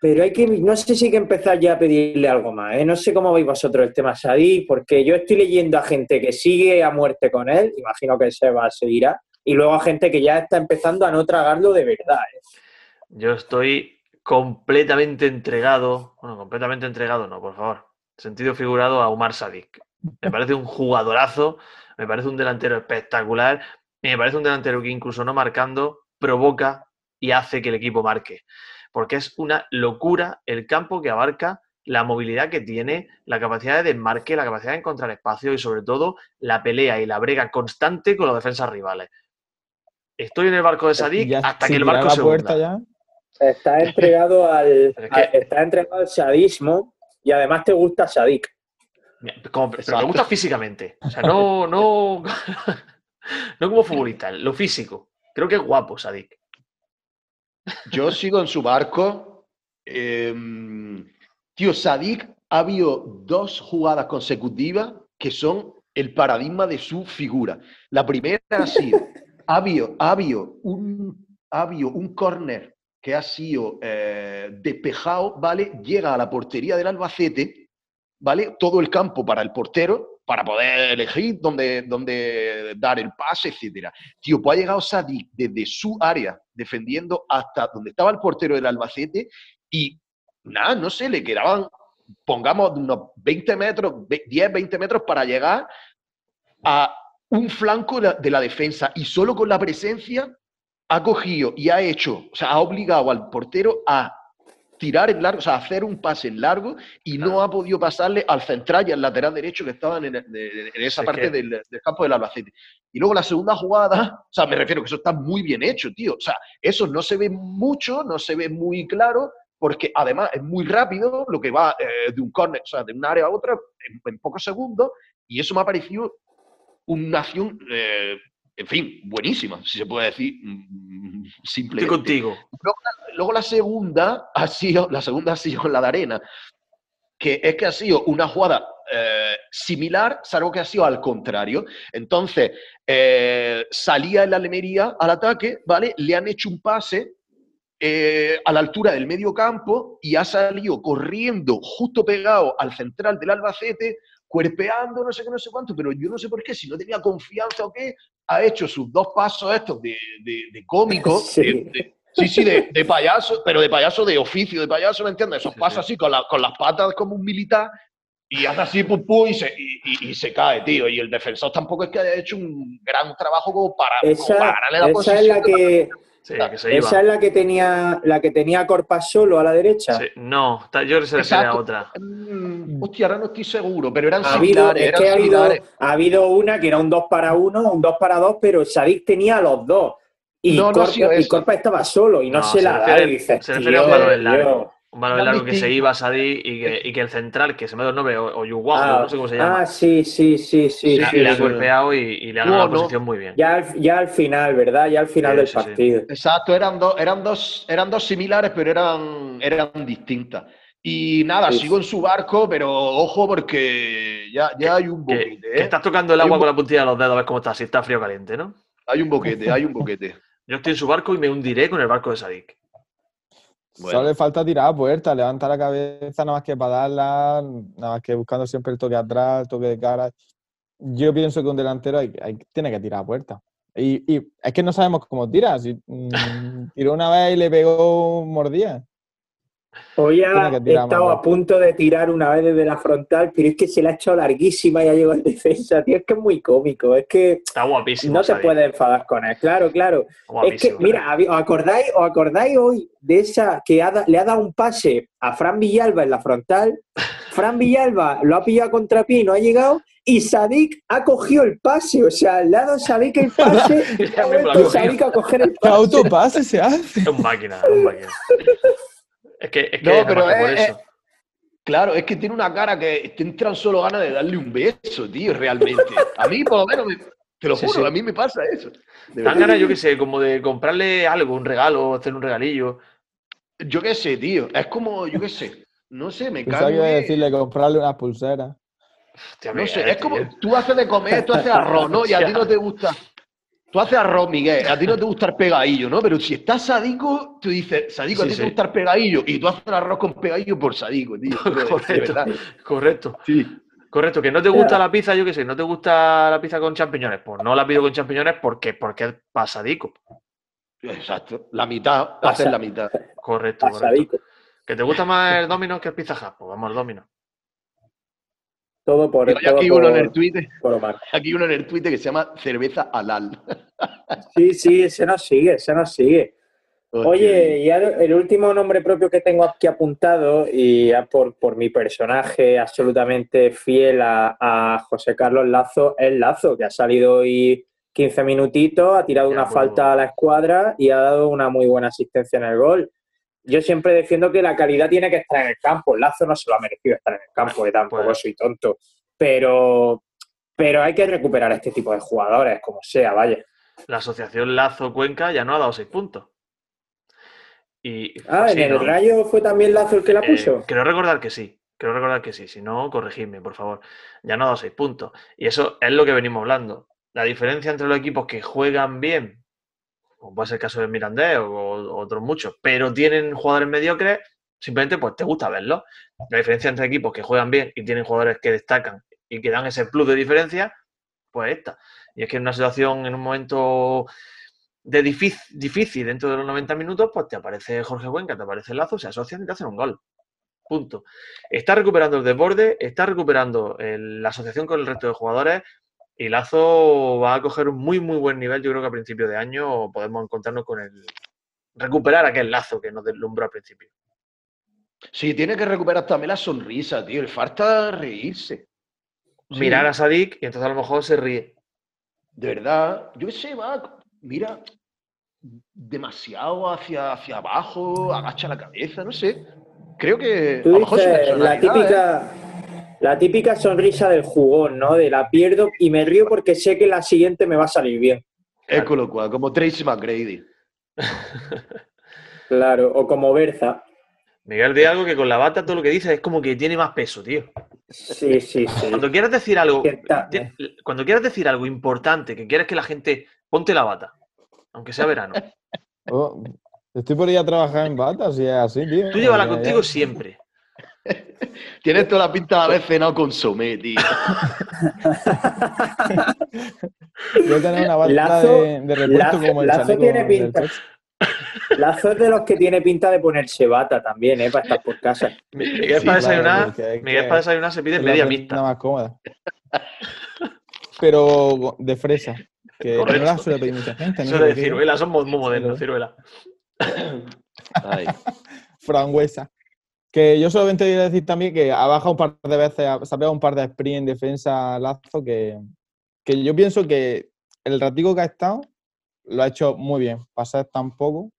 pero hay que, no sé si hay que empezar ya a pedirle algo más. ¿eh? No sé cómo veis vosotros el tema Sadik, porque yo estoy leyendo a gente que sigue a muerte con él, imagino que se va a seguir y luego a gente que ya está empezando a no tragarlo de verdad. ¿eh? Yo estoy completamente entregado, bueno, completamente entregado, no, por favor, sentido figurado a Umar Sadik. Me parece un jugadorazo, me parece un delantero espectacular me parece un delantero que incluso no marcando provoca y hace que el equipo marque. Porque es una locura el campo que abarca, la movilidad que tiene, la capacidad de desmarque, la capacidad de encontrar espacio y sobre todo la pelea y la brega constante con los defensas rivales. Estoy en el barco de Sadik hasta que el barco se hunda. Está entregado al, está entregado al sadismo y además te gusta Sadik. pero te gusta físicamente. O sea, no, no, no como futbolista, lo físico. Creo que es guapo Sadik. Yo sigo en su barco. Em, tío, Sadik ha habido dos jugadas consecutivas que son el paradigma de su figura. La primera ha sido ha habido, un, ha un córner que ha sido eh, despejado, ¿vale? Llega a la portería del Albacete, ¿vale? Todo el campo para el portero, para poder elegir dónde, dónde dar el pase, etcétera. Tío, pues ha llegado desde su área defendiendo hasta donde estaba el portero del Albacete y nada, no sé, le quedaban, pongamos unos 20 metros, 10, 20 metros para llegar a un flanco de la defensa y solo con la presencia ha cogido y ha hecho, o sea, ha obligado al portero a tirar en largo, o sea, hacer un pase en largo y no ha podido pasarle al central y al lateral derecho que estaban en, esa parte del, campo del Albacete. Y luego la segunda jugada, o sea, me refiero que eso está muy bien hecho, tío. O sea, eso no se ve mucho, no se ve muy claro, porque además es muy rápido lo que va eh, de un córner, o sea, de un área a otra en, pocos segundos, y eso me ha parecido una acción eh, en fin, buenísima, si se puede decir mm, simplemente. Estoy contigo. Luego, la segunda ha sido, la segunda ha sido la de arena, que es que ha sido una jugada eh, similar, salvo que ha sido al contrario. Entonces, eh, salía el Almería al ataque, ¿vale? Le han hecho un pase eh, a la altura del medio campo y ha salido corriendo justo pegado al central del Albacete, cuerpeando, no sé qué, no sé cuánto, pero yo no sé por qué, si no tenía confianza o qué, ha hecho sus dos pasos estos de, de, cómico, sí. sí, sí, de, payaso, pero de payaso de oficio, de payaso, ¿me entiendes? Esos pasos así, con, con las patas como un militar, y hace así, pum, pum, y se, y, se cae, tío. Y el defensor tampoco es que haya hecho un gran trabajo como para, esa, ganarle la esa Es la que, esa es la que tenía la que tenía Corpas solo a la derecha. no, yo creo que era otra. Mm, hostia, ahora no estoy seguro, pero eran ha habido, ha, habido, una que era un 2 para 1, un 2 para 2, pero Sadik tenía los dos. Y, no, Corpa, estaba solo y no, se, la da. Y se refiere a un valor largo. Un balón largo que se iba a Sadí y que, y que, el central, que se me da el nombre, o, Yuguago, no sé cómo se llama. Ah, sí, sí, sí, sí. le ha golpeado y, y, le ha dado la posición muy bien. Ya al, ya al final, ¿verdad? Ya al final del partido. Exacto, eran, dos eran, dos, eran dos similares, pero eran, eran distintas. Y nada, sigo en su barco, pero ojo porque ya, ya hay un boquete. Que, ¿eh? estás tocando el agua con la puntilla de los dedos a ver cómo está, si está frío o caliente, ¿no? Hay un boquete, hay un boquete. Yo estoy en su barco y me hundiré con el barco de Sadik. Solo le falta tirar a puerta, levanta la cabeza nada más que para darla, nada más que buscando siempre el toque atrás, el toque de cara. Yo pienso que un delantero tiene que tirar a puerta. Y, es que no sabemos cómo tira. Mm, tiró una vez y le pegó mordía. Hoy ha estado a punto de tirar una vez desde la frontal, pero es que se la ha hecho larguísima y ya llegó en defensa, tío. Es que es muy cómico. Es que Está guapísimo. No se puede enfadar con él, claro, claro. Es que, mira, ¿os acordáis, ¿os acordáis hoy de esa que le ha dado un pase a Fran Villalba en la frontal? Fran Villalba lo ha pillado contra pie y no ha llegado. Y Sadik ha cogido el pase, o sea, al lado Sadik el pase y ha Sadik a coger el pase. ¿Qué autopase se hace? Es un máquina, es un máquina. Es que, es que no, pero es, claro, es que tiene una cara que te entran solo ganas de darle un beso, tío, realmente. A mí, por lo menos, te lo juro, a mí me pasa eso. Dan ganas, yo qué sé, como de comprarle algo, un regalo, hacer un regalillo. Yo qué sé, tío. Es como, yo qué sé. No sé, me cago. de decirle comprarle una pulsera. no sé, es como tú haces de comer, tú haces arroz, ¿no? Y a ti no te gusta. Tú haces arroz, Miguel, a ti no te gusta el pegadillo, ¿no? Pero si estás sadico, tú dices, sadico, a ti te gusta el pegadillo y tú haces arroz con pegadillo por sadico, tío. correcto, correcto. Sí. Correcto, que no te gusta la pizza, yo qué sé, no te gusta la pizza con champiñones. Pues no la pido con champiñones porque, porque es pasadico. Exacto, la mitad, hacer la mitad. Correcto, correcto. ¿Que te gusta más el Domino que el Pizza Hut? Pues vamos al Domino. Todo por, aquí uno en el Twitter. Aquí uno en el Twitter que se llama cerveza halal. Sí, sí, se nos sigue, se nos sigue. Oye, y el último nombre propio que tengo aquí apuntado, y por, por mi personaje absolutamente fiel a, José Carlos Lazo, es Lazo, que ha salido hoy 15 minutitos, ha tirado una falta a la escuadra y ha dado una muy buena asistencia en el gol yo siempre defiendo que la calidad tiene que estar en el campo. Lazo no se lo ha merecido estar en el campo, que tampoco pues soy tonto. Pero, pero hay que recuperar este tipo de jugadores, como sea, vaya. La asociación Lazo Cuenca ya no ha dado seis puntos. Y, ah, ¿en el Rayo fue también Lazo el que la eh, puso? creo recordar que sí. Creo recordar que sí. Si no, corregidme, por favor. Ya no ha dado seis puntos. Y eso es lo que venimos hablando. La diferencia entre los equipos que juegan bien como puede ser el caso de Mirandés o, otros muchos, pero tienen jugadores mediocres, Simplemente, pues te gusta verlo. La diferencia entre equipos que juegan bien y tienen jugadores que destacan y que dan ese plus de diferencia, pues esta. Y es que en una situación, en un momento de difícil, difícil dentro de los 90 minutos, pues te aparece Jorge Cuenca, te aparece el Lazo, se asocian y te hacen un gol. Punto. Está recuperando el desborde, está recuperando la asociación con el resto de jugadores y Lazo va a coger un muy, muy buen nivel. Yo creo que a principio de año podemos encontrarnos con el. recuperar aquel lazo que nos deslumbró al principio. Sí, tiene que recuperar también la sonrisa, tío. Le falta reírse. Mirar a Sadik y entonces a lo mejor se ríe. De verdad, yo qué sé, va, mira demasiado hacia, hacia abajo, agacha la cabeza, no sé creo que la típica, la típica sonrisa del jugón, ¿no? De la pierdo y me río porque sé que la siguiente me va a salir bien. Es lo cual, como Tracy McGrady. claro, o como Berza. Miguel, de algo que con la bata todo lo que dice es como que tiene más peso, tío. Sí, sí, sí. Cuando quieras decir algo, cuando quieras decir algo importante, que quieres que la gente ponte la bata, aunque sea verano. Oh, Estoy por ir a trabajar en bata, si es así, tío. Tú llévala contigo siempre. Tienes toda la pinta de haber cenado con somé, tío. Yo tengo una bata de, de, repuesto como el Lazo tiene pinta. Lazo es de los que tiene pinta de ponerse bata también, ¿eh? Para estar por casa. Miguel, para, desayunar, Miguel para desayunar se pide media mixta. Nada más cómoda. Pero de fresa. Que no la suele pedir mucha gente. ¿no? Eso de ciruela, somos muy modernos, ciruela. Ay. Frangüesa. Que yo solamente quería decir también que ha bajado un par de veces, se ha pegado un par de sprint en defensa Lazo, que, que yo pienso que el ratico que ha estado lo ha hecho muy bien. Pasar tan poco,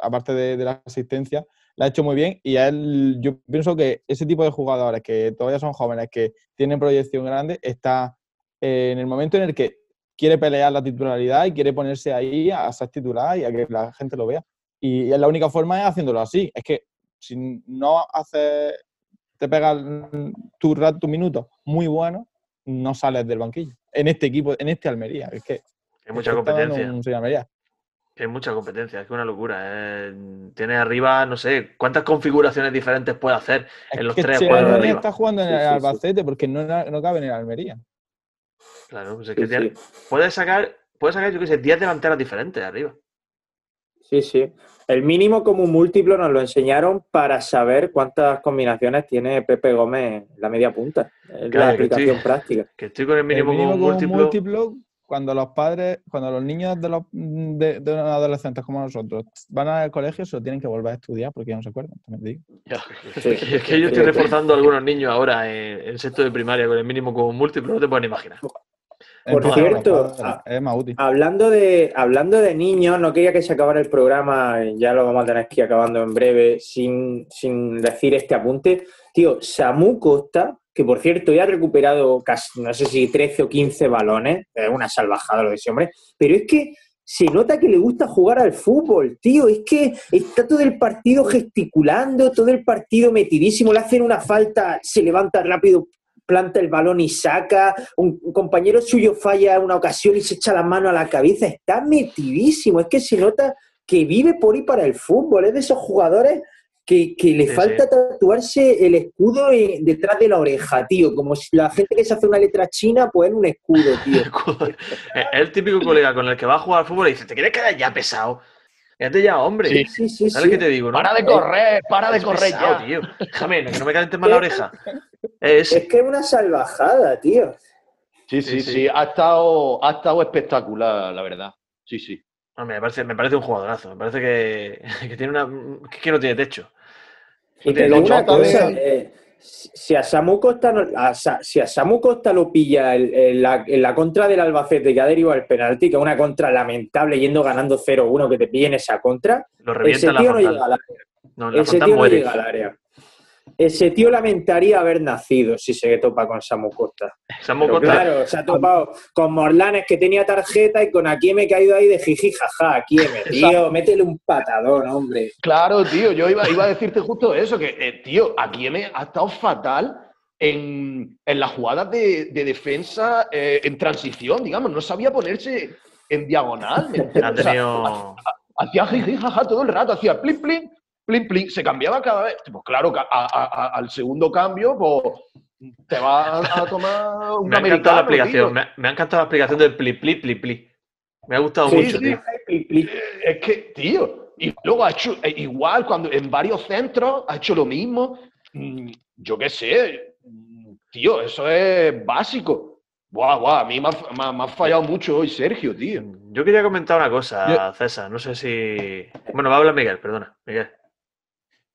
aparte de, la asistencia, lo ha hecho muy bien. Y él, yo pienso que ese tipo de jugadores que todavía son jóvenes, que tienen proyección grande, está en el momento en el que quiere pelear la titularidad y quiere ponerse ahí a ser titular y a que la gente lo vea. Y la única forma es haciéndolo así. Es que si no haces, te pegas tu, tu minuto muy bueno, no sales del banquillo. En este equipo, en este Almería. Es que hay mucha competencia. Hay mucha competencia, es que una locura. ¿eh? Tiene arriba, no sé, cuántas configuraciones diferentes puede hacer en los tres cuadros de arriba. está jugando en el Albacete porque no, no, cabe en el Almería. Claro, pues es que puede sacar, puede sacar, yo qué sé, 10 delanteras diferentes arriba. Sí, sí. El mínimo como múltiplo nos lo enseñaron para saber cuántas combinaciones tiene Pepe Gómez en la media punta. la aplicación práctica. Que estoy con el mínimo, como, múltiplo. Cuando los padres, cuando los niños de los de, adolescentes como nosotros van al colegio, se lo tienen que volver a estudiar porque ya no se acuerdan, también digo. es que yo estoy reforzando a algunos niños ahora en, en, sexto de primaria con el mínimo como múltiplo, no te puedes imaginar. Por cierto, hablando de, hablando de niños, no quería que se acabara el programa, ya lo vamos a tener que ir acabando en breve, sin, decir este apunte. Tío, Samu Costa, que por cierto ya ha recuperado casi, no sé si 13 o 15 balones, es una salvajada lo de ese hombre, pero es que se nota que le gusta jugar al fútbol, tío. Es que está todo el partido gesticulando, todo el partido metidísimo, le hacen una falta, se levanta rápido planta el balón y saca, un, compañero suyo falla una ocasión y se echa la mano a la cabeza, está metidísimo, es que se nota que vive por ahí para el fútbol, es de esos jugadores que, le falta tatuarse el escudo detrás de la oreja, tío, como si la gente que se hace una letra china, pues en un escudo, tío. es el típico colega con el que va a jugar al fútbol y dice, ¿te quieres quedar ya pesado? Quédate ya, hombre. Sí, sí, sí. ¿Sabes qué te digo? Para de correr, para de correr ya. Tío. Déjame, que no me calientes más la oreja. Es... que es una salvajada, tío. Sí, sí, sí, Ha, estado, ha estado espectacular, la verdad. Sí, sí. me, parece, me parece un jugadorazo. Me parece que, que tiene una. que no tiene techo. Y te digo una cosa, eh, si a Samu Costa, si a Samu Costa lo pilla en, la, contra del Albacete que ha derivado el penalti, que es una contra lamentable yendo ganando 0-1 que te pillen esa contra, ese tío no llega al área. ese tío no llega al área. Ese tío lamentaría haber nacido si se topa con Samu Costa. Claro, se ha topado con Morlanes que tenía tarjeta y con Aquí me he caído ahí de jiji jaja. Akieme, tío, métele un patadón, hombre. Claro, tío, yo iba, iba a decirte justo eso, que, eh, tío, me ha estado fatal en, en las jugadas de, defensa eh, en transición, digamos, no sabía ponerse en diagonal. Ha tenido... Hacía jiji jaja todo el rato, hacía plin plin plin, plin, se cambiaba cada vez. Pues claro, al segundo cambio, pues te va a tomar un me ha encantado la explicación, me, ha encantado la explicación del pli, pli, pli, pli. Me ha gustado mucho, tío. Es que, tío, y luego ha hecho, eh, igual cuando en varios centros ha hecho lo mismo. Mm, yo qué sé, mm, tío, eso es básico. Guau, guau, a mí me ha, fallado mucho hoy Sergio, tío. Yo quería comentar una cosa, César, no sé si... Bueno, va a hablar Miguel, perdona, Miguel.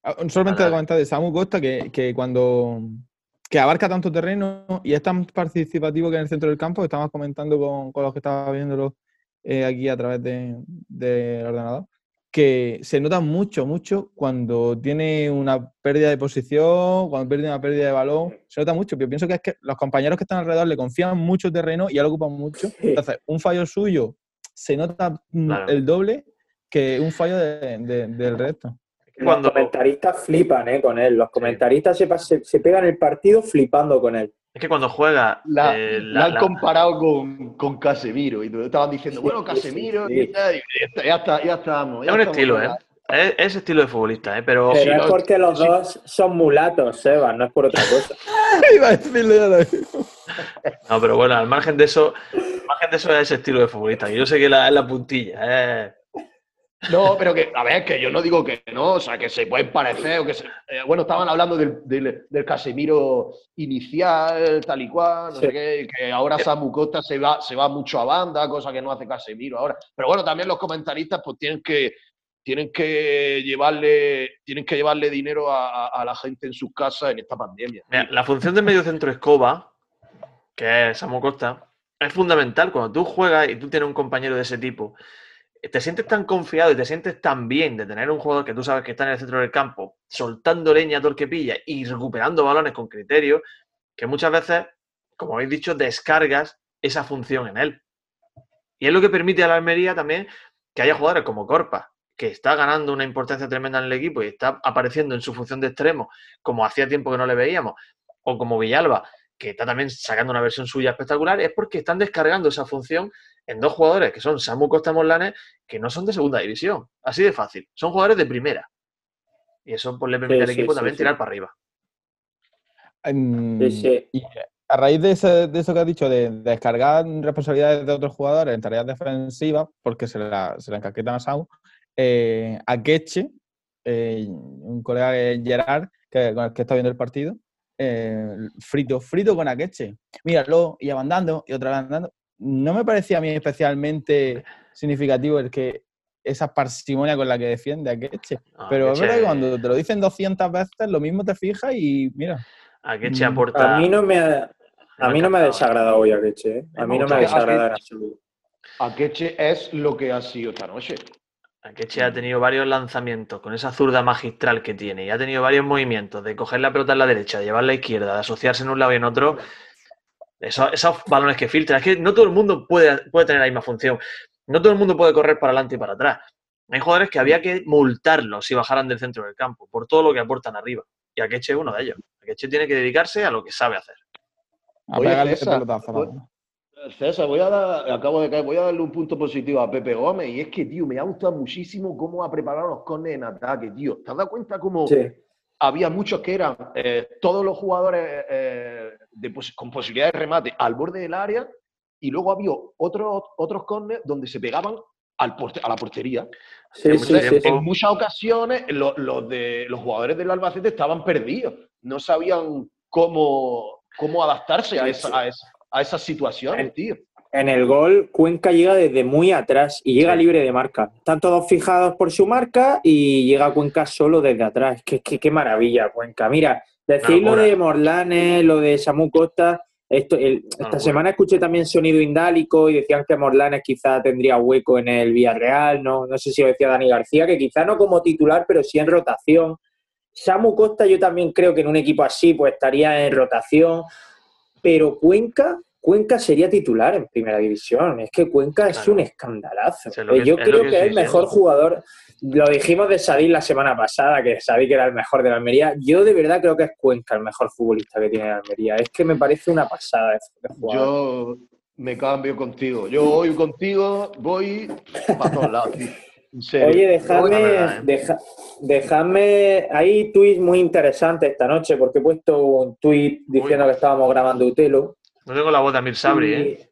Ah, solamente de comentar de Samu Costa que, que, cuando que abarca tanto terreno y es tan participativo que en el centro del campo, estamos comentando con, con los que estaba viéndolo eh, aquí a través del de, ordenador, que se nota mucho, mucho cuando tiene una pérdida de posición, cuando pierde una pérdida de balón, se nota mucho. Yo pienso que es que los compañeros que están alrededor le confían mucho terreno y ya lo ocupan mucho. Entonces, un fallo suyo se nota mm, el doble que un fallo del resto. Cuando... Los comentaristas flipan eh, con él. Los comentaristas se, se, pegan el partido flipando con él. Es que cuando juega. La, eh, han comparado con, con, Casemiro y estaban diciendo, bueno, Casemiro, ya, está, ya estamos. es un estilo, ¿eh? Es, estilo de futbolista, ¿eh? Pero, pero es porque los dos son mulatos, Seba, no es por otra cosa. Iba a decirle No, pero bueno, al margen de eso, al margen de eso es ese estilo de futbolista. Y yo sé que la, es la puntilla, ¿eh? No, pero que, a ver, que yo no digo que no, o sea, que se pueden parecer, o que se, eh, bueno, estaban hablando del, del, Casemiro inicial, tal y cual, no sé qué, que ahora Samu Costa se va, se va mucho a banda, cosa que no hace Casemiro ahora. Pero bueno, también los comentaristas pues tienen que, tienen que llevarle, tienen que llevarle dinero a, la gente en sus casas en esta pandemia. la función del medio centro escoba, que es Samu Costa, es fundamental cuando tú juegas y tú tienes un compañero de ese tipo te sientes tan confiado y te sientes tan bien de tener un jugador que tú sabes que está en el centro del campo, soltando leña a todo que pilla y recuperando balones con criterio, que muchas veces, como habéis dicho, descargas esa función en él. Y es lo que permite a la Almería también que haya jugadores como Corpa, que está ganando una importancia tremenda en el equipo y está apareciendo en su función de extremo, como hacía tiempo que no le veíamos, o como Villalba, que está también sacando una versión suya espectacular, es porque están descargando esa función en dos jugadores que son Samu Costa Morlanes, que no son de segunda división. Así de fácil. Son jugadores de primera. Y eso pues, le permite al equipo también tirar para arriba. y a raíz de, eso que has dicho, de, descargar responsabilidades de otros jugadores en tareas defensivas, porque se la, se la encaquetan a Samu, eh, a Queche, eh, un colega de Gerard, que, con el que está viendo el partido, eh, frito, frito con Akeche. Míralo, y andando, y otra vez andando. No me parecía a mí especialmente significativo el que esa parsimonia con la que defiende Akeche. Pero es verdad que cuando te lo dicen 200 veces, lo mismo te fijas y mira. Akeche mm, aporta. A mí no me ha, a mí no me ha desagradado hoy Akeche. ¿eh? A mí no me ha desagradado en absoluto. Akeche es lo que ha sido esta noche. Akeche ha tenido varios lanzamientos con esa zurda magistral que tiene y ha tenido varios movimientos de coger la pelota en la derecha, de llevarla a la izquierda, de asociarse en un lado y en otro. Esos, balones que filtran. Es que no todo el mundo puede, puede tener la misma función. No todo el mundo puede correr para adelante y para atrás. Hay jugadores que había que multarlos si bajaran del centro del campo, por todo lo que aportan arriba. Y Akeche es uno de ellos. Akeche tiene que dedicarse a lo que sabe hacer. A pegarle ese pelotazo. César, voy a dar, acabo de caer, voy a darle un punto positivo a Pepe Gómez y es que, tío, me ha gustado muchísimo cómo ha preparado los cones en ataque, tío. ¿Te has dado cuenta cómo había muchos que eran eh, todos los jugadores eh, con posibilidad de remate al borde del área y luego había otros, otros corners donde se pegaban al a la portería. Sí, en, muchas ocasiones los, de, los jugadores del Albacete estaban perdidos, no sabían cómo, cómo adaptarse a esa, a esa, a esas situaciones, tío. En el gol, Cuenca llega desde muy atrás y llega libre de marca. Están todos fijados por su marca y llega Cuenca solo desde atrás. Qué, qué, maravilla, Cuenca. Mira, decir lo de Morlanes, lo de Samu Costa. Esto, esta semana escuché también sonido indálico y decían que Morlanes quizá tendría hueco en el Villarreal. No, no sé si lo decía Dani García, que quizá no como titular, pero sí en rotación. Samu Costa, yo también creo que en un equipo así, pues estaría en rotación pero Cuenca, Cuenca sería titular en primera división. Es que Cuenca es un escandalazo. Yo creo que, es el mejor jugador. Lo dijimos de Sadí la semana pasada, que Sadí que era el mejor de la Almería. Yo de verdad creo que es Cuenca el mejor futbolista que tiene la Almería. Es que me parece una pasada de jugador. Yo me cambio contigo. Yo voy contigo, voy para todos lados. Oye, dejadme, dejadme, hay tweets muy interesantes esta noche porque he puesto un tweet diciendo que estábamos grabando Utelo. No tengo la voz de Amir Sabri, ¿eh?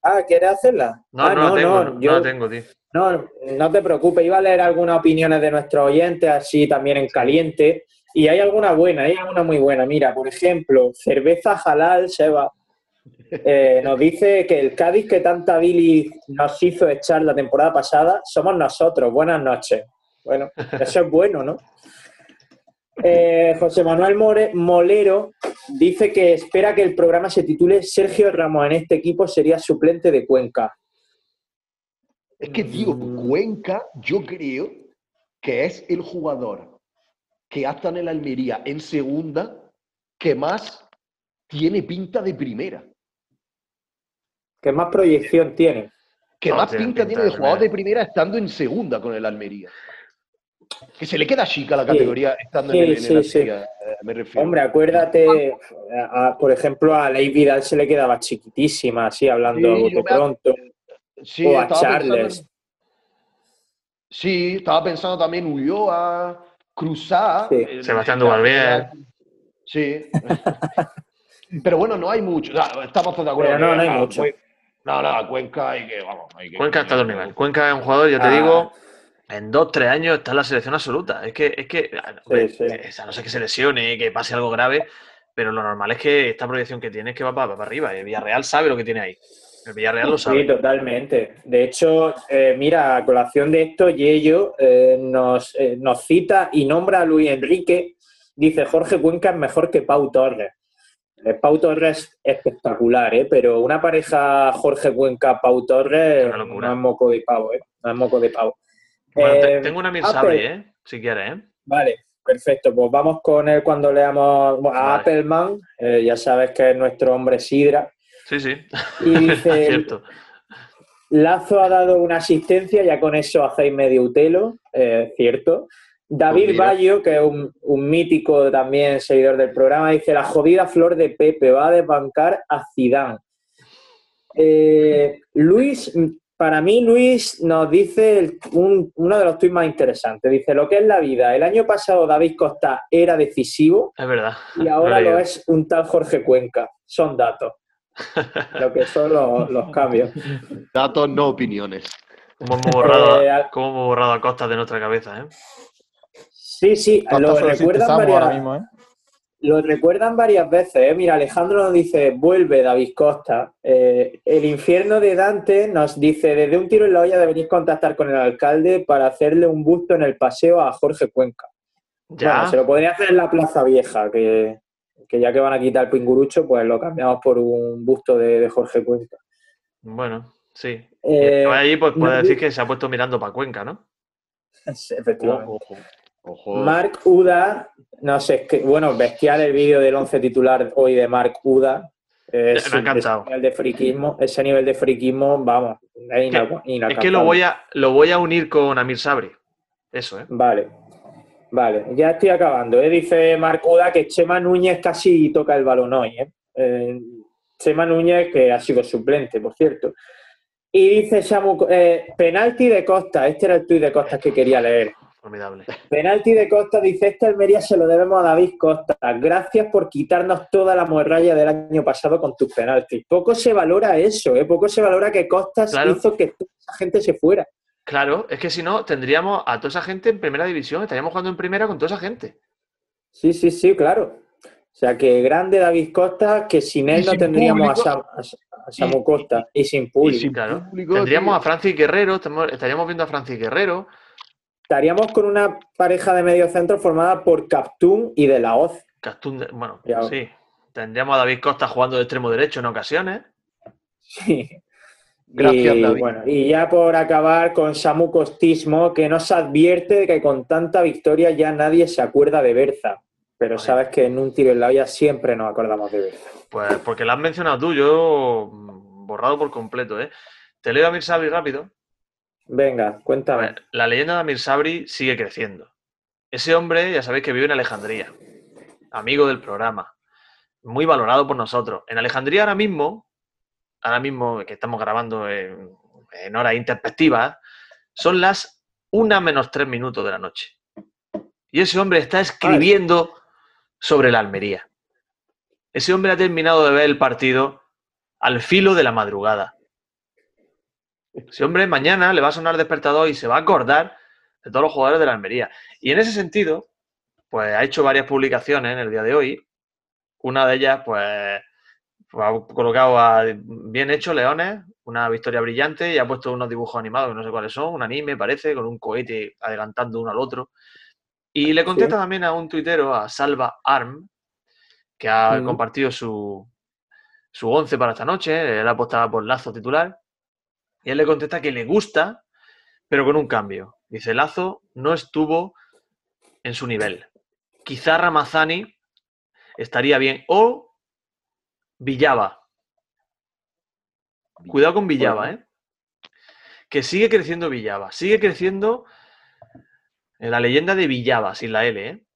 Ah, ¿quieres hacerla? No, ah, no, no, tengo, no, yo... no tengo, tío. No, no te preocupes, iba a leer algunas opiniones de nuestros oyentes así también en caliente. Y hay alguna buena, hay alguna muy buena. Mira, por ejemplo, Cerveza Halal Seba eh, nos dice que el Cádiz que tanta Billy nos hizo echar la temporada pasada somos nosotros. Buenas noches. Bueno, eso es bueno, ¿no? Eh, José Manuel Molero dice que espera que el programa se titule Sergio Ramos en este equipo sería suplente de Cuenca. Es que, Mm. Cuenca, yo creo que es el jugador que hasta en el Almería en segunda que más tiene pinta de primera. ¿Qué más proyección tiene? Que No, más tiene pinta pinta tiene de jugador de primera. estando en segunda con el Almería. Que se le queda chica la Sí. categoría estando Sí, en el, en el sí, sí. Almería, eh, me refiero. Hombre, acuérdate, a- a- por ejemplo, a Ley Vidal se le quedaba chiquitísima, así hablando Sí, de pronto. Sí, o a estaba pensando en- Charles. Sí, estaba pensando también Ulloa, Cruzá. Sí. eh, Sebastián Duvalvier. Sí. Pero bueno, no hay mucho. Estamos todos de acuerdo. Pero no, que no hay mucho. No, no, Cuenca hay que, vamos, hay que... Cuenca está a otro nivel. Cuenca es un jugador, ya te Ah. digo, en dos, tres años está en la selección absoluta. Es que, es que, hombre, sí. es- a no ser que se lesione, que pase algo grave, pero lo normal es que esta proyección que tiene es que va para, para arriba. El Villarreal sabe lo que tiene ahí. El Villarreal lo Sí, sabe. totalmente. De hecho, eh, mira, a colación de esto, Yello eh, nos, eh, nos cita y nombra a Luis Enrique. Dice, Jorge Cuenca es mejor que Pau Torres. Eh, Pau Torres es espectacular, ¿eh? pero una pareja Jorge Cuenca-Pau Torres Una locura. no es moco de pavo, ¿eh? no es moco de pavo. Bueno, Eh, tengo una Mir Apple. Sabri, ¿eh? Si quieres, ¿eh? Vale, perfecto. Pues vamos con él cuando leamos a Vale. Appleman. Eh, ya sabes que es nuestro hombre Sidra. Sí, sí. Y dice, Cierto. Lazo ha dado una asistencia, ya con eso hacéis medio utelo, eh, cierto. David Pues mira. Bayo, que es un, un mítico también seguidor del programa, dice, la jodida flor de Pepe va a desbancar a Zidane. Eh, Luis, para mí Luis nos dice el- un- uno de los tuits más interesantes. Dice, lo que es la vida. El año pasado David Costa era decisivo Es verdad. y ahora Lo es un tal Jorge Cuenca. Son datos. Lo que son los, los cambios. Datos, no opiniones. Como hemos borrado, Eh, cómo hemos borrado a Costa de nuestra cabeza, ¿eh? Sí, sí, lo recuerdan, varias, ahora mismo, ¿eh? lo recuerdan varias veces. ¿eh? Mira, Alejandro nos dice, vuelve David Costa. Eh, el infierno de Dante nos dice, desde un tiro en la olla deberéis contactar con el alcalde para hacerle un busto en el paseo a Jorge Cuenca. Ya. Bueno, se lo podría hacer en la Plaza Vieja, que, que ya que van a quitar el pingurucho, pues lo cambiamos por un busto de, de Jorge Cuenca. Bueno, sí. Eh, allí, pues puede no- decir que se ha puesto mirando para Cuenca, ¿no? Efectivamente. Ojo, ojo. Mark Uda, no sé, es que, bueno, bestial el vídeo del 11 titular hoy de Mark Uda. Es, Me ha encantado. Ese nivel de friquismo, ese nivel de friquismo, vamos, es, ina- Es que lo voy a, lo voy a unir con Amir Sabri. Eso, ¿eh? Vale, vale, ya estoy acabando. ¿eh? Dice Mark Uda que Chema Núñez casi toca el balón hoy. ¿eh? Eh, Chema Núñez, que ha sido suplente, por cierto. Y dice Samu, eh, penalti de Costa. Este era el tuit de Costa que quería leer. Formidable. Penalti de Costa, dice, este Almería se lo debemos a David Costa. Gracias por quitarnos toda la morralla del año pasado con tus penaltis. Poco se valora eso, ¿eh? Poco se valora que Costa Claro. hizo que toda esa gente se fuera. Claro, es que si no, tendríamos a toda esa gente en primera división. Estaríamos jugando en primera con toda esa gente. Sí, sí, sí, claro. O sea, que grande David Costa, que sin él no sin tendríamos a. Sam- Samu Y- Costa y sin público. sin Claro. público, Tendríamos tío. a Francis Guerrero, estamos- estaríamos viendo a Francis Guerrero. Estaríamos con una pareja de medio centro formada por Captún y De La Hoz. Castún de- bueno, Ya. sí. Tendríamos a David Costa jugando de extremo derecho en ocasiones. Sí. Gracias, y, David. Bueno, y ya por acabar con Samu Costismo, que nos advierte de que con tanta victoria ya nadie se acuerda de Berza. Pero sabes que en un tiro en la olla siempre nos acordamos de Berza. Pues porque la has mencionado tú, yo mm, borrado por completo, ¿eh? Te leo a Amir Sabri rápido. Venga, cuéntame. la leyenda de Amir Sabri sigue creciendo. Ese hombre, ya sabéis que vive en Alejandría, amigo del programa, muy valorado por nosotros. En Alejandría ahora mismo, ahora mismo que estamos grabando en, en horas Son las una menos tres minutos de la noche. Y ese hombre está escribiendo sobre la Almería. Ese hombre ha terminado de ver el partido al filo de la madrugada. Ese hombre mañana le va a sonar despertador y se va a acordar de todos los jugadores de la Almería. Y en ese sentido, pues ha hecho varias publicaciones en el día de hoy. Una de ellas, pues, pues ha colocado a bien hecho Leones, una victoria brillante, y ha puesto unos dibujos animados que no sé cuáles son, un anime parece, con un cohete adelantando uno al otro. Y le contesta también a un tuitero, a Salva Arm, que ha compartido su, su once para esta noche, él apostaba por Lazo titular, y él le contesta que le gusta, pero con un cambio. Dice, Lazo no estuvo en su nivel. Quizá Ramazani estaría bien, o Villaba. Cuidado con Villaba, ¿eh? Que sigue creciendo Villaba, sigue creciendo en la leyenda de Villaba, sin la L, ¿eh?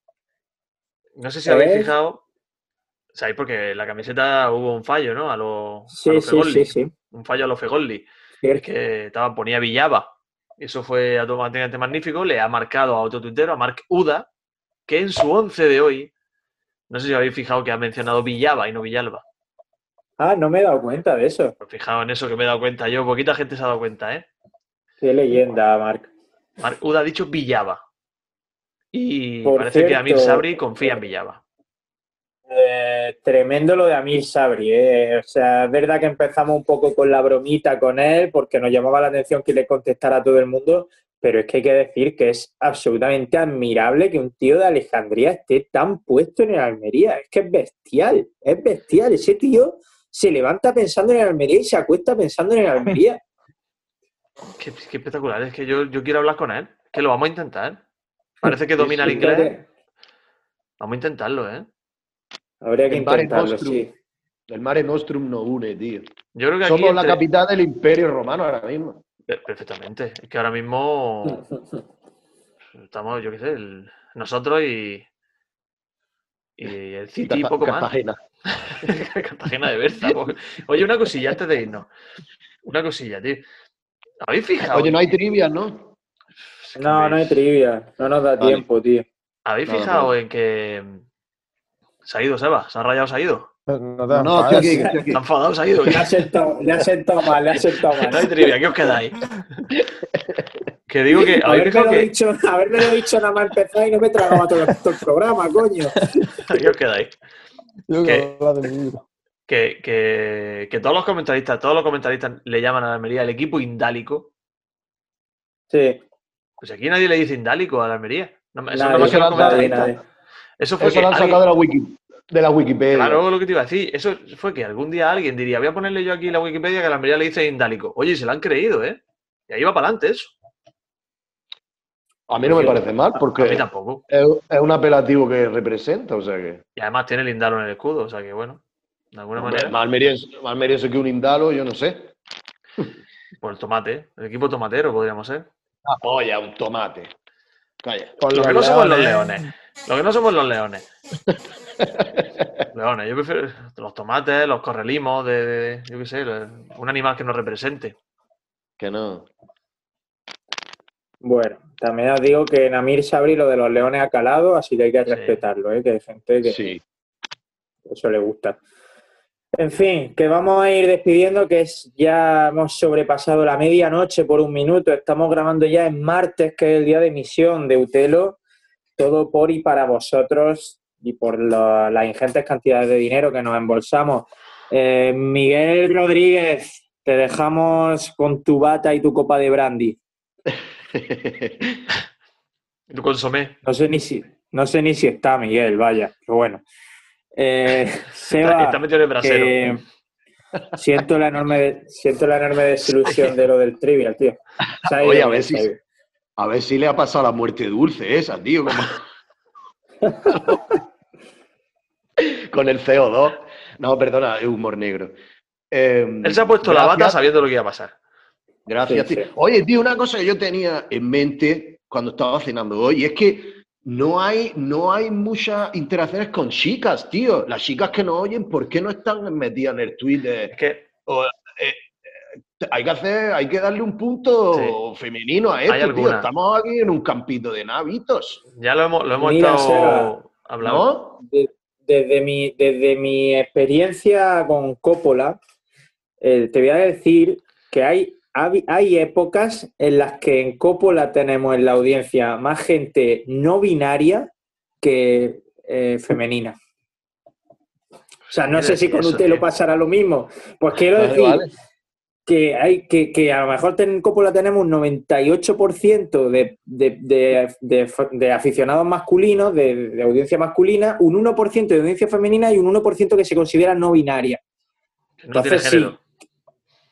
No sé si habéis fijado ¿Sabéis? Porque la camiseta hubo un fallo, ¿no? A lo, sí, sí, sí, sí, Un fallo a los Fegolli. Que estaba, ponía Villaba. Eso fue automáticamente magnífico. Le ha marcado a otro tuitero, a Mark Uda, que en su once de hoy, no sé si habéis fijado que ha mencionado Villaba y no Villalba. Ah, no me he dado cuenta de eso. Pues fijaos en eso que me he dado cuenta yo. Poquita gente se ha dado cuenta, ¿eh? Qué leyenda, Mark. Mark Uda ha dicho Villaba. Y parece que Amir Sabri confía en Villaba. Eh, tremendo lo de Amir Sabri. Eh. O sea, es verdad que empezamos un poco con la bromita con él porque nos llamaba la atención que le contestara a todo el mundo, pero es que hay que decir que es absolutamente admirable que un tío de Alejandría esté tan puesto en el Almería. Es que es bestial, es bestial. Ese tío se levanta pensando en el Almería y se acuesta pensando en el Almería. Qué, espectacular, es que yo, yo quiero hablar con él, que lo vamos a intentar. Parece que domina el inglés. Vamos a intentarlo, ¿eh? Habría que el intentarlo, sí. El Mare Nostrum no une, tío. Yo creo que Somos la capital del Imperio Romano ahora mismo. Perfectamente. Es que ahora mismo estamos, yo qué sé, nosotros y, y el City y poco Cartagena. más. Cartagena de Berza. Oye, una cosilla antes de irnos. Una cosilla, tío. ¿Habéis fijado? Oye, no hay trivia, ¿no? No, no hay trivia. No nos da tiempo, tío. ¿Habéis fijado en que se ha ido, Seba. Se ha rayado, se ha ido. No, te no, estoy aquí, estoy aquí. enfadado, se ha ido. Le ha sentado, le ha sentado mal, le ha sentado mal. No hay trivia, ¿qué os quedáis? que digo que. Haberme lo, que... dicho, haberme lo dicho nada más empezar y no me tragaba todo, todo el programa, coño. ¿Qué os quedáis? Yo que, que, que, que, todos los comentaristas, todos los comentaristas le llaman a la Almería el equipo indálico. Sí. Pues aquí nadie le dice indálico a la Almería. No, eso no, no me comentarista. Eso fue que lo han sacado de, la wiki, de la Wikipedia. Claro, lo que te iba a decir. Eso fue que algún día alguien diría, voy a ponerle yo aquí la Wikipedia que la Almería le dice indálico. Oye, se lo han creído, ¿eh? Y ahí va para adelante eso. A mí no me parece mal, porque a mí tampoco. Es, un apelativo que representa, o sea que... Y además tiene el indalo en el escudo, o sea que bueno, de alguna manera... Más almeriense que un indalo, yo no sé. Por el tomate, el equipo tomatero podríamos ser. Ah, polla, un tomate. Calla. lo que no somos los leones. Lo que no somos los leones. leones, yo prefiero los tomates, los correlimos, de, yo qué sé, un animal que nos represente. Que no. Bueno, también os digo que Namir Sabri lo de los leones ha calado, así que hay que respetarlo, ¿eh? que hay gente que sí. eso le gusta. En fin, que vamos a ir despidiendo, que es ya hemos sobrepasado la medianoche por un minuto. Estamos grabando ya en martes, que es el día de emisión de Utelo. Todo por y para vosotros y por las ingentes cantidades de dinero que nos embolsamos. Eh, Miguel Rodríguez, te dejamos con tu bata y tu copa de brandy. tu consomé. No sé ni si, no sé ni si está Miguel, vaya, pero bueno. Eh, Seba, está, metido en el brasero. siento, la enorme, siento la enorme desilusión de lo del trivial, tío. Oye, a ver, si, a ver si le ha pasado la muerte dulce esa, tío. Con el CO2. No, perdona, es humor negro. Em, Él se ha puesto la bata sabiendo lo que iba a pasar. Gracias, tío. Oye, tío, una cosa que yo tenía en mente cuando estaba cenando hoy, es que no hay, no hay muchas interacciones con chicas, tío. Las chicas que nos oyen, ¿por qué no están metidas en el tweet? Es que eh, hay que hacer, hay que darle un punto femenino a esto, tío. Estamos aquí en un campito de navitos. Ya lo hemos, lo hemos estado hablando. Desde, mi, desde mi experiencia con Coppola, eh, te voy a decir que hay, hay épocas en las que en Coppola tenemos en la audiencia más gente no binaria que eh, femenina. O sea, no sé si con usted lo pasará lo mismo. Pues quiero decir que hay que, a lo mejor en Coppola tenemos un 98% de, de, aficionados masculinos, de, audiencia masculina, un 1% de audiencia femenina y un 1% que se considera no binaria. Entonces sí,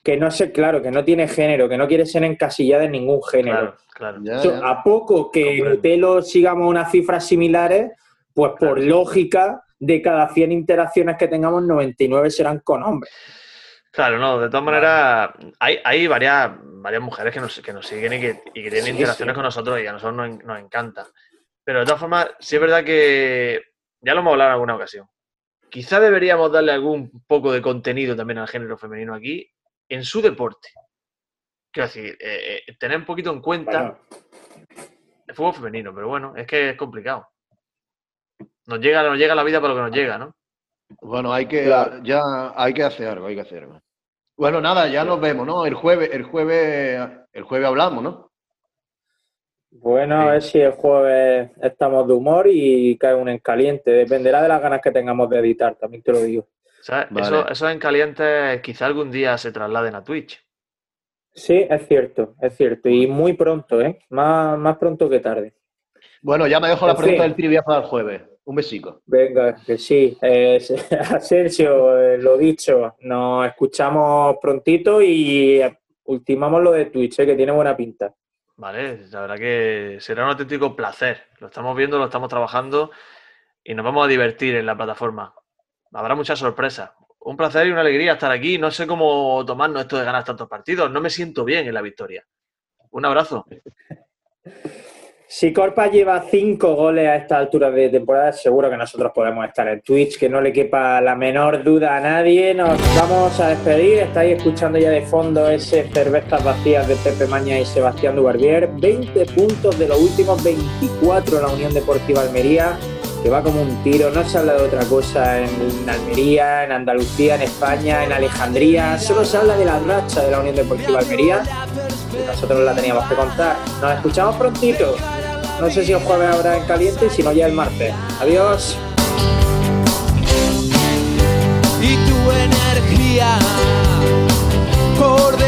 que no sé, claro, que no tiene género, que no quiere ser encasillada en ningún género. Claro, A poco que el pelo sigamos unas cifras similares, pues por lógica, de cada 100 interacciones que tengamos, 99 serán con hombres. Claro, no, de todas maneras, hay, hay varias, varias mujeres que nos, que nos siguen y que, y que tienen interacciones con nosotros y a nosotros nos, nos, encanta. Pero de todas formas, sí es verdad que ya lo hemos hablado en alguna ocasión. Quizá deberíamos darle algún poco de contenido también al género femenino aquí en su deporte. Quiero decir, eh, eh, tener un poquito en cuenta el fútbol femenino, pero bueno, es que es complicado. Nos llega, nos llega la vida para lo que nos llega, ¿no? Bueno, hay que, ya hay que hacer algo, hay que hacer algo. Bueno, nada, ya nos vemos, ¿no? El jueves, el jueves, el jueves hablamos, ¿no? Bueno, a ver si el jueves estamos de humor y cae un en caliente. Dependerá de las ganas que tengamos de editar, también te lo digo. eso, esos en caliente quizá algún día se trasladen a Twitch. Sí, es cierto, es cierto. Y muy pronto, ¿eh? Más, más pronto que tarde. Bueno, ya me dejo la pregunta del trivia para el jueves. Un besico. Venga, que sí. Eh, Asensio, eh, lo dicho, nos escuchamos prontito y ultimamos lo de Twitch, eh, que tiene buena pinta. Vale, la verdad que será un auténtico placer. Lo estamos viendo, lo estamos trabajando y nos vamos a divertir en la plataforma. Habrá muchas sorpresas. Un placer y una alegría estar aquí. No sé cómo tomarnos esto de ganar tantos partidos. No me siento bien en la victoria. Un abrazo. Si Corpa lleva cinco goles a esta altura de temporada, seguro que nosotros podemos estar en Twitch, que no le quepa la menor duda a nadie. Nos vamos a despedir. Estáis escuchando ya de fondo ese cervezas vacías de Pepe Maña y Sebastián Dubarbier. 20 puntos de los últimos 24 en la Unión Deportiva Almería, que va como un tiro. No se habla de otra cosa en Almería, en Andalucía, en España, en Alejandría. Solo se habla de la racha de la Unión Deportiva Almería. Y nosotros la teníamos que contar. Nos escuchamos prontito. No sé si el jueves habrá en caliente y si no ya el martes. Adiós. Y tu energía por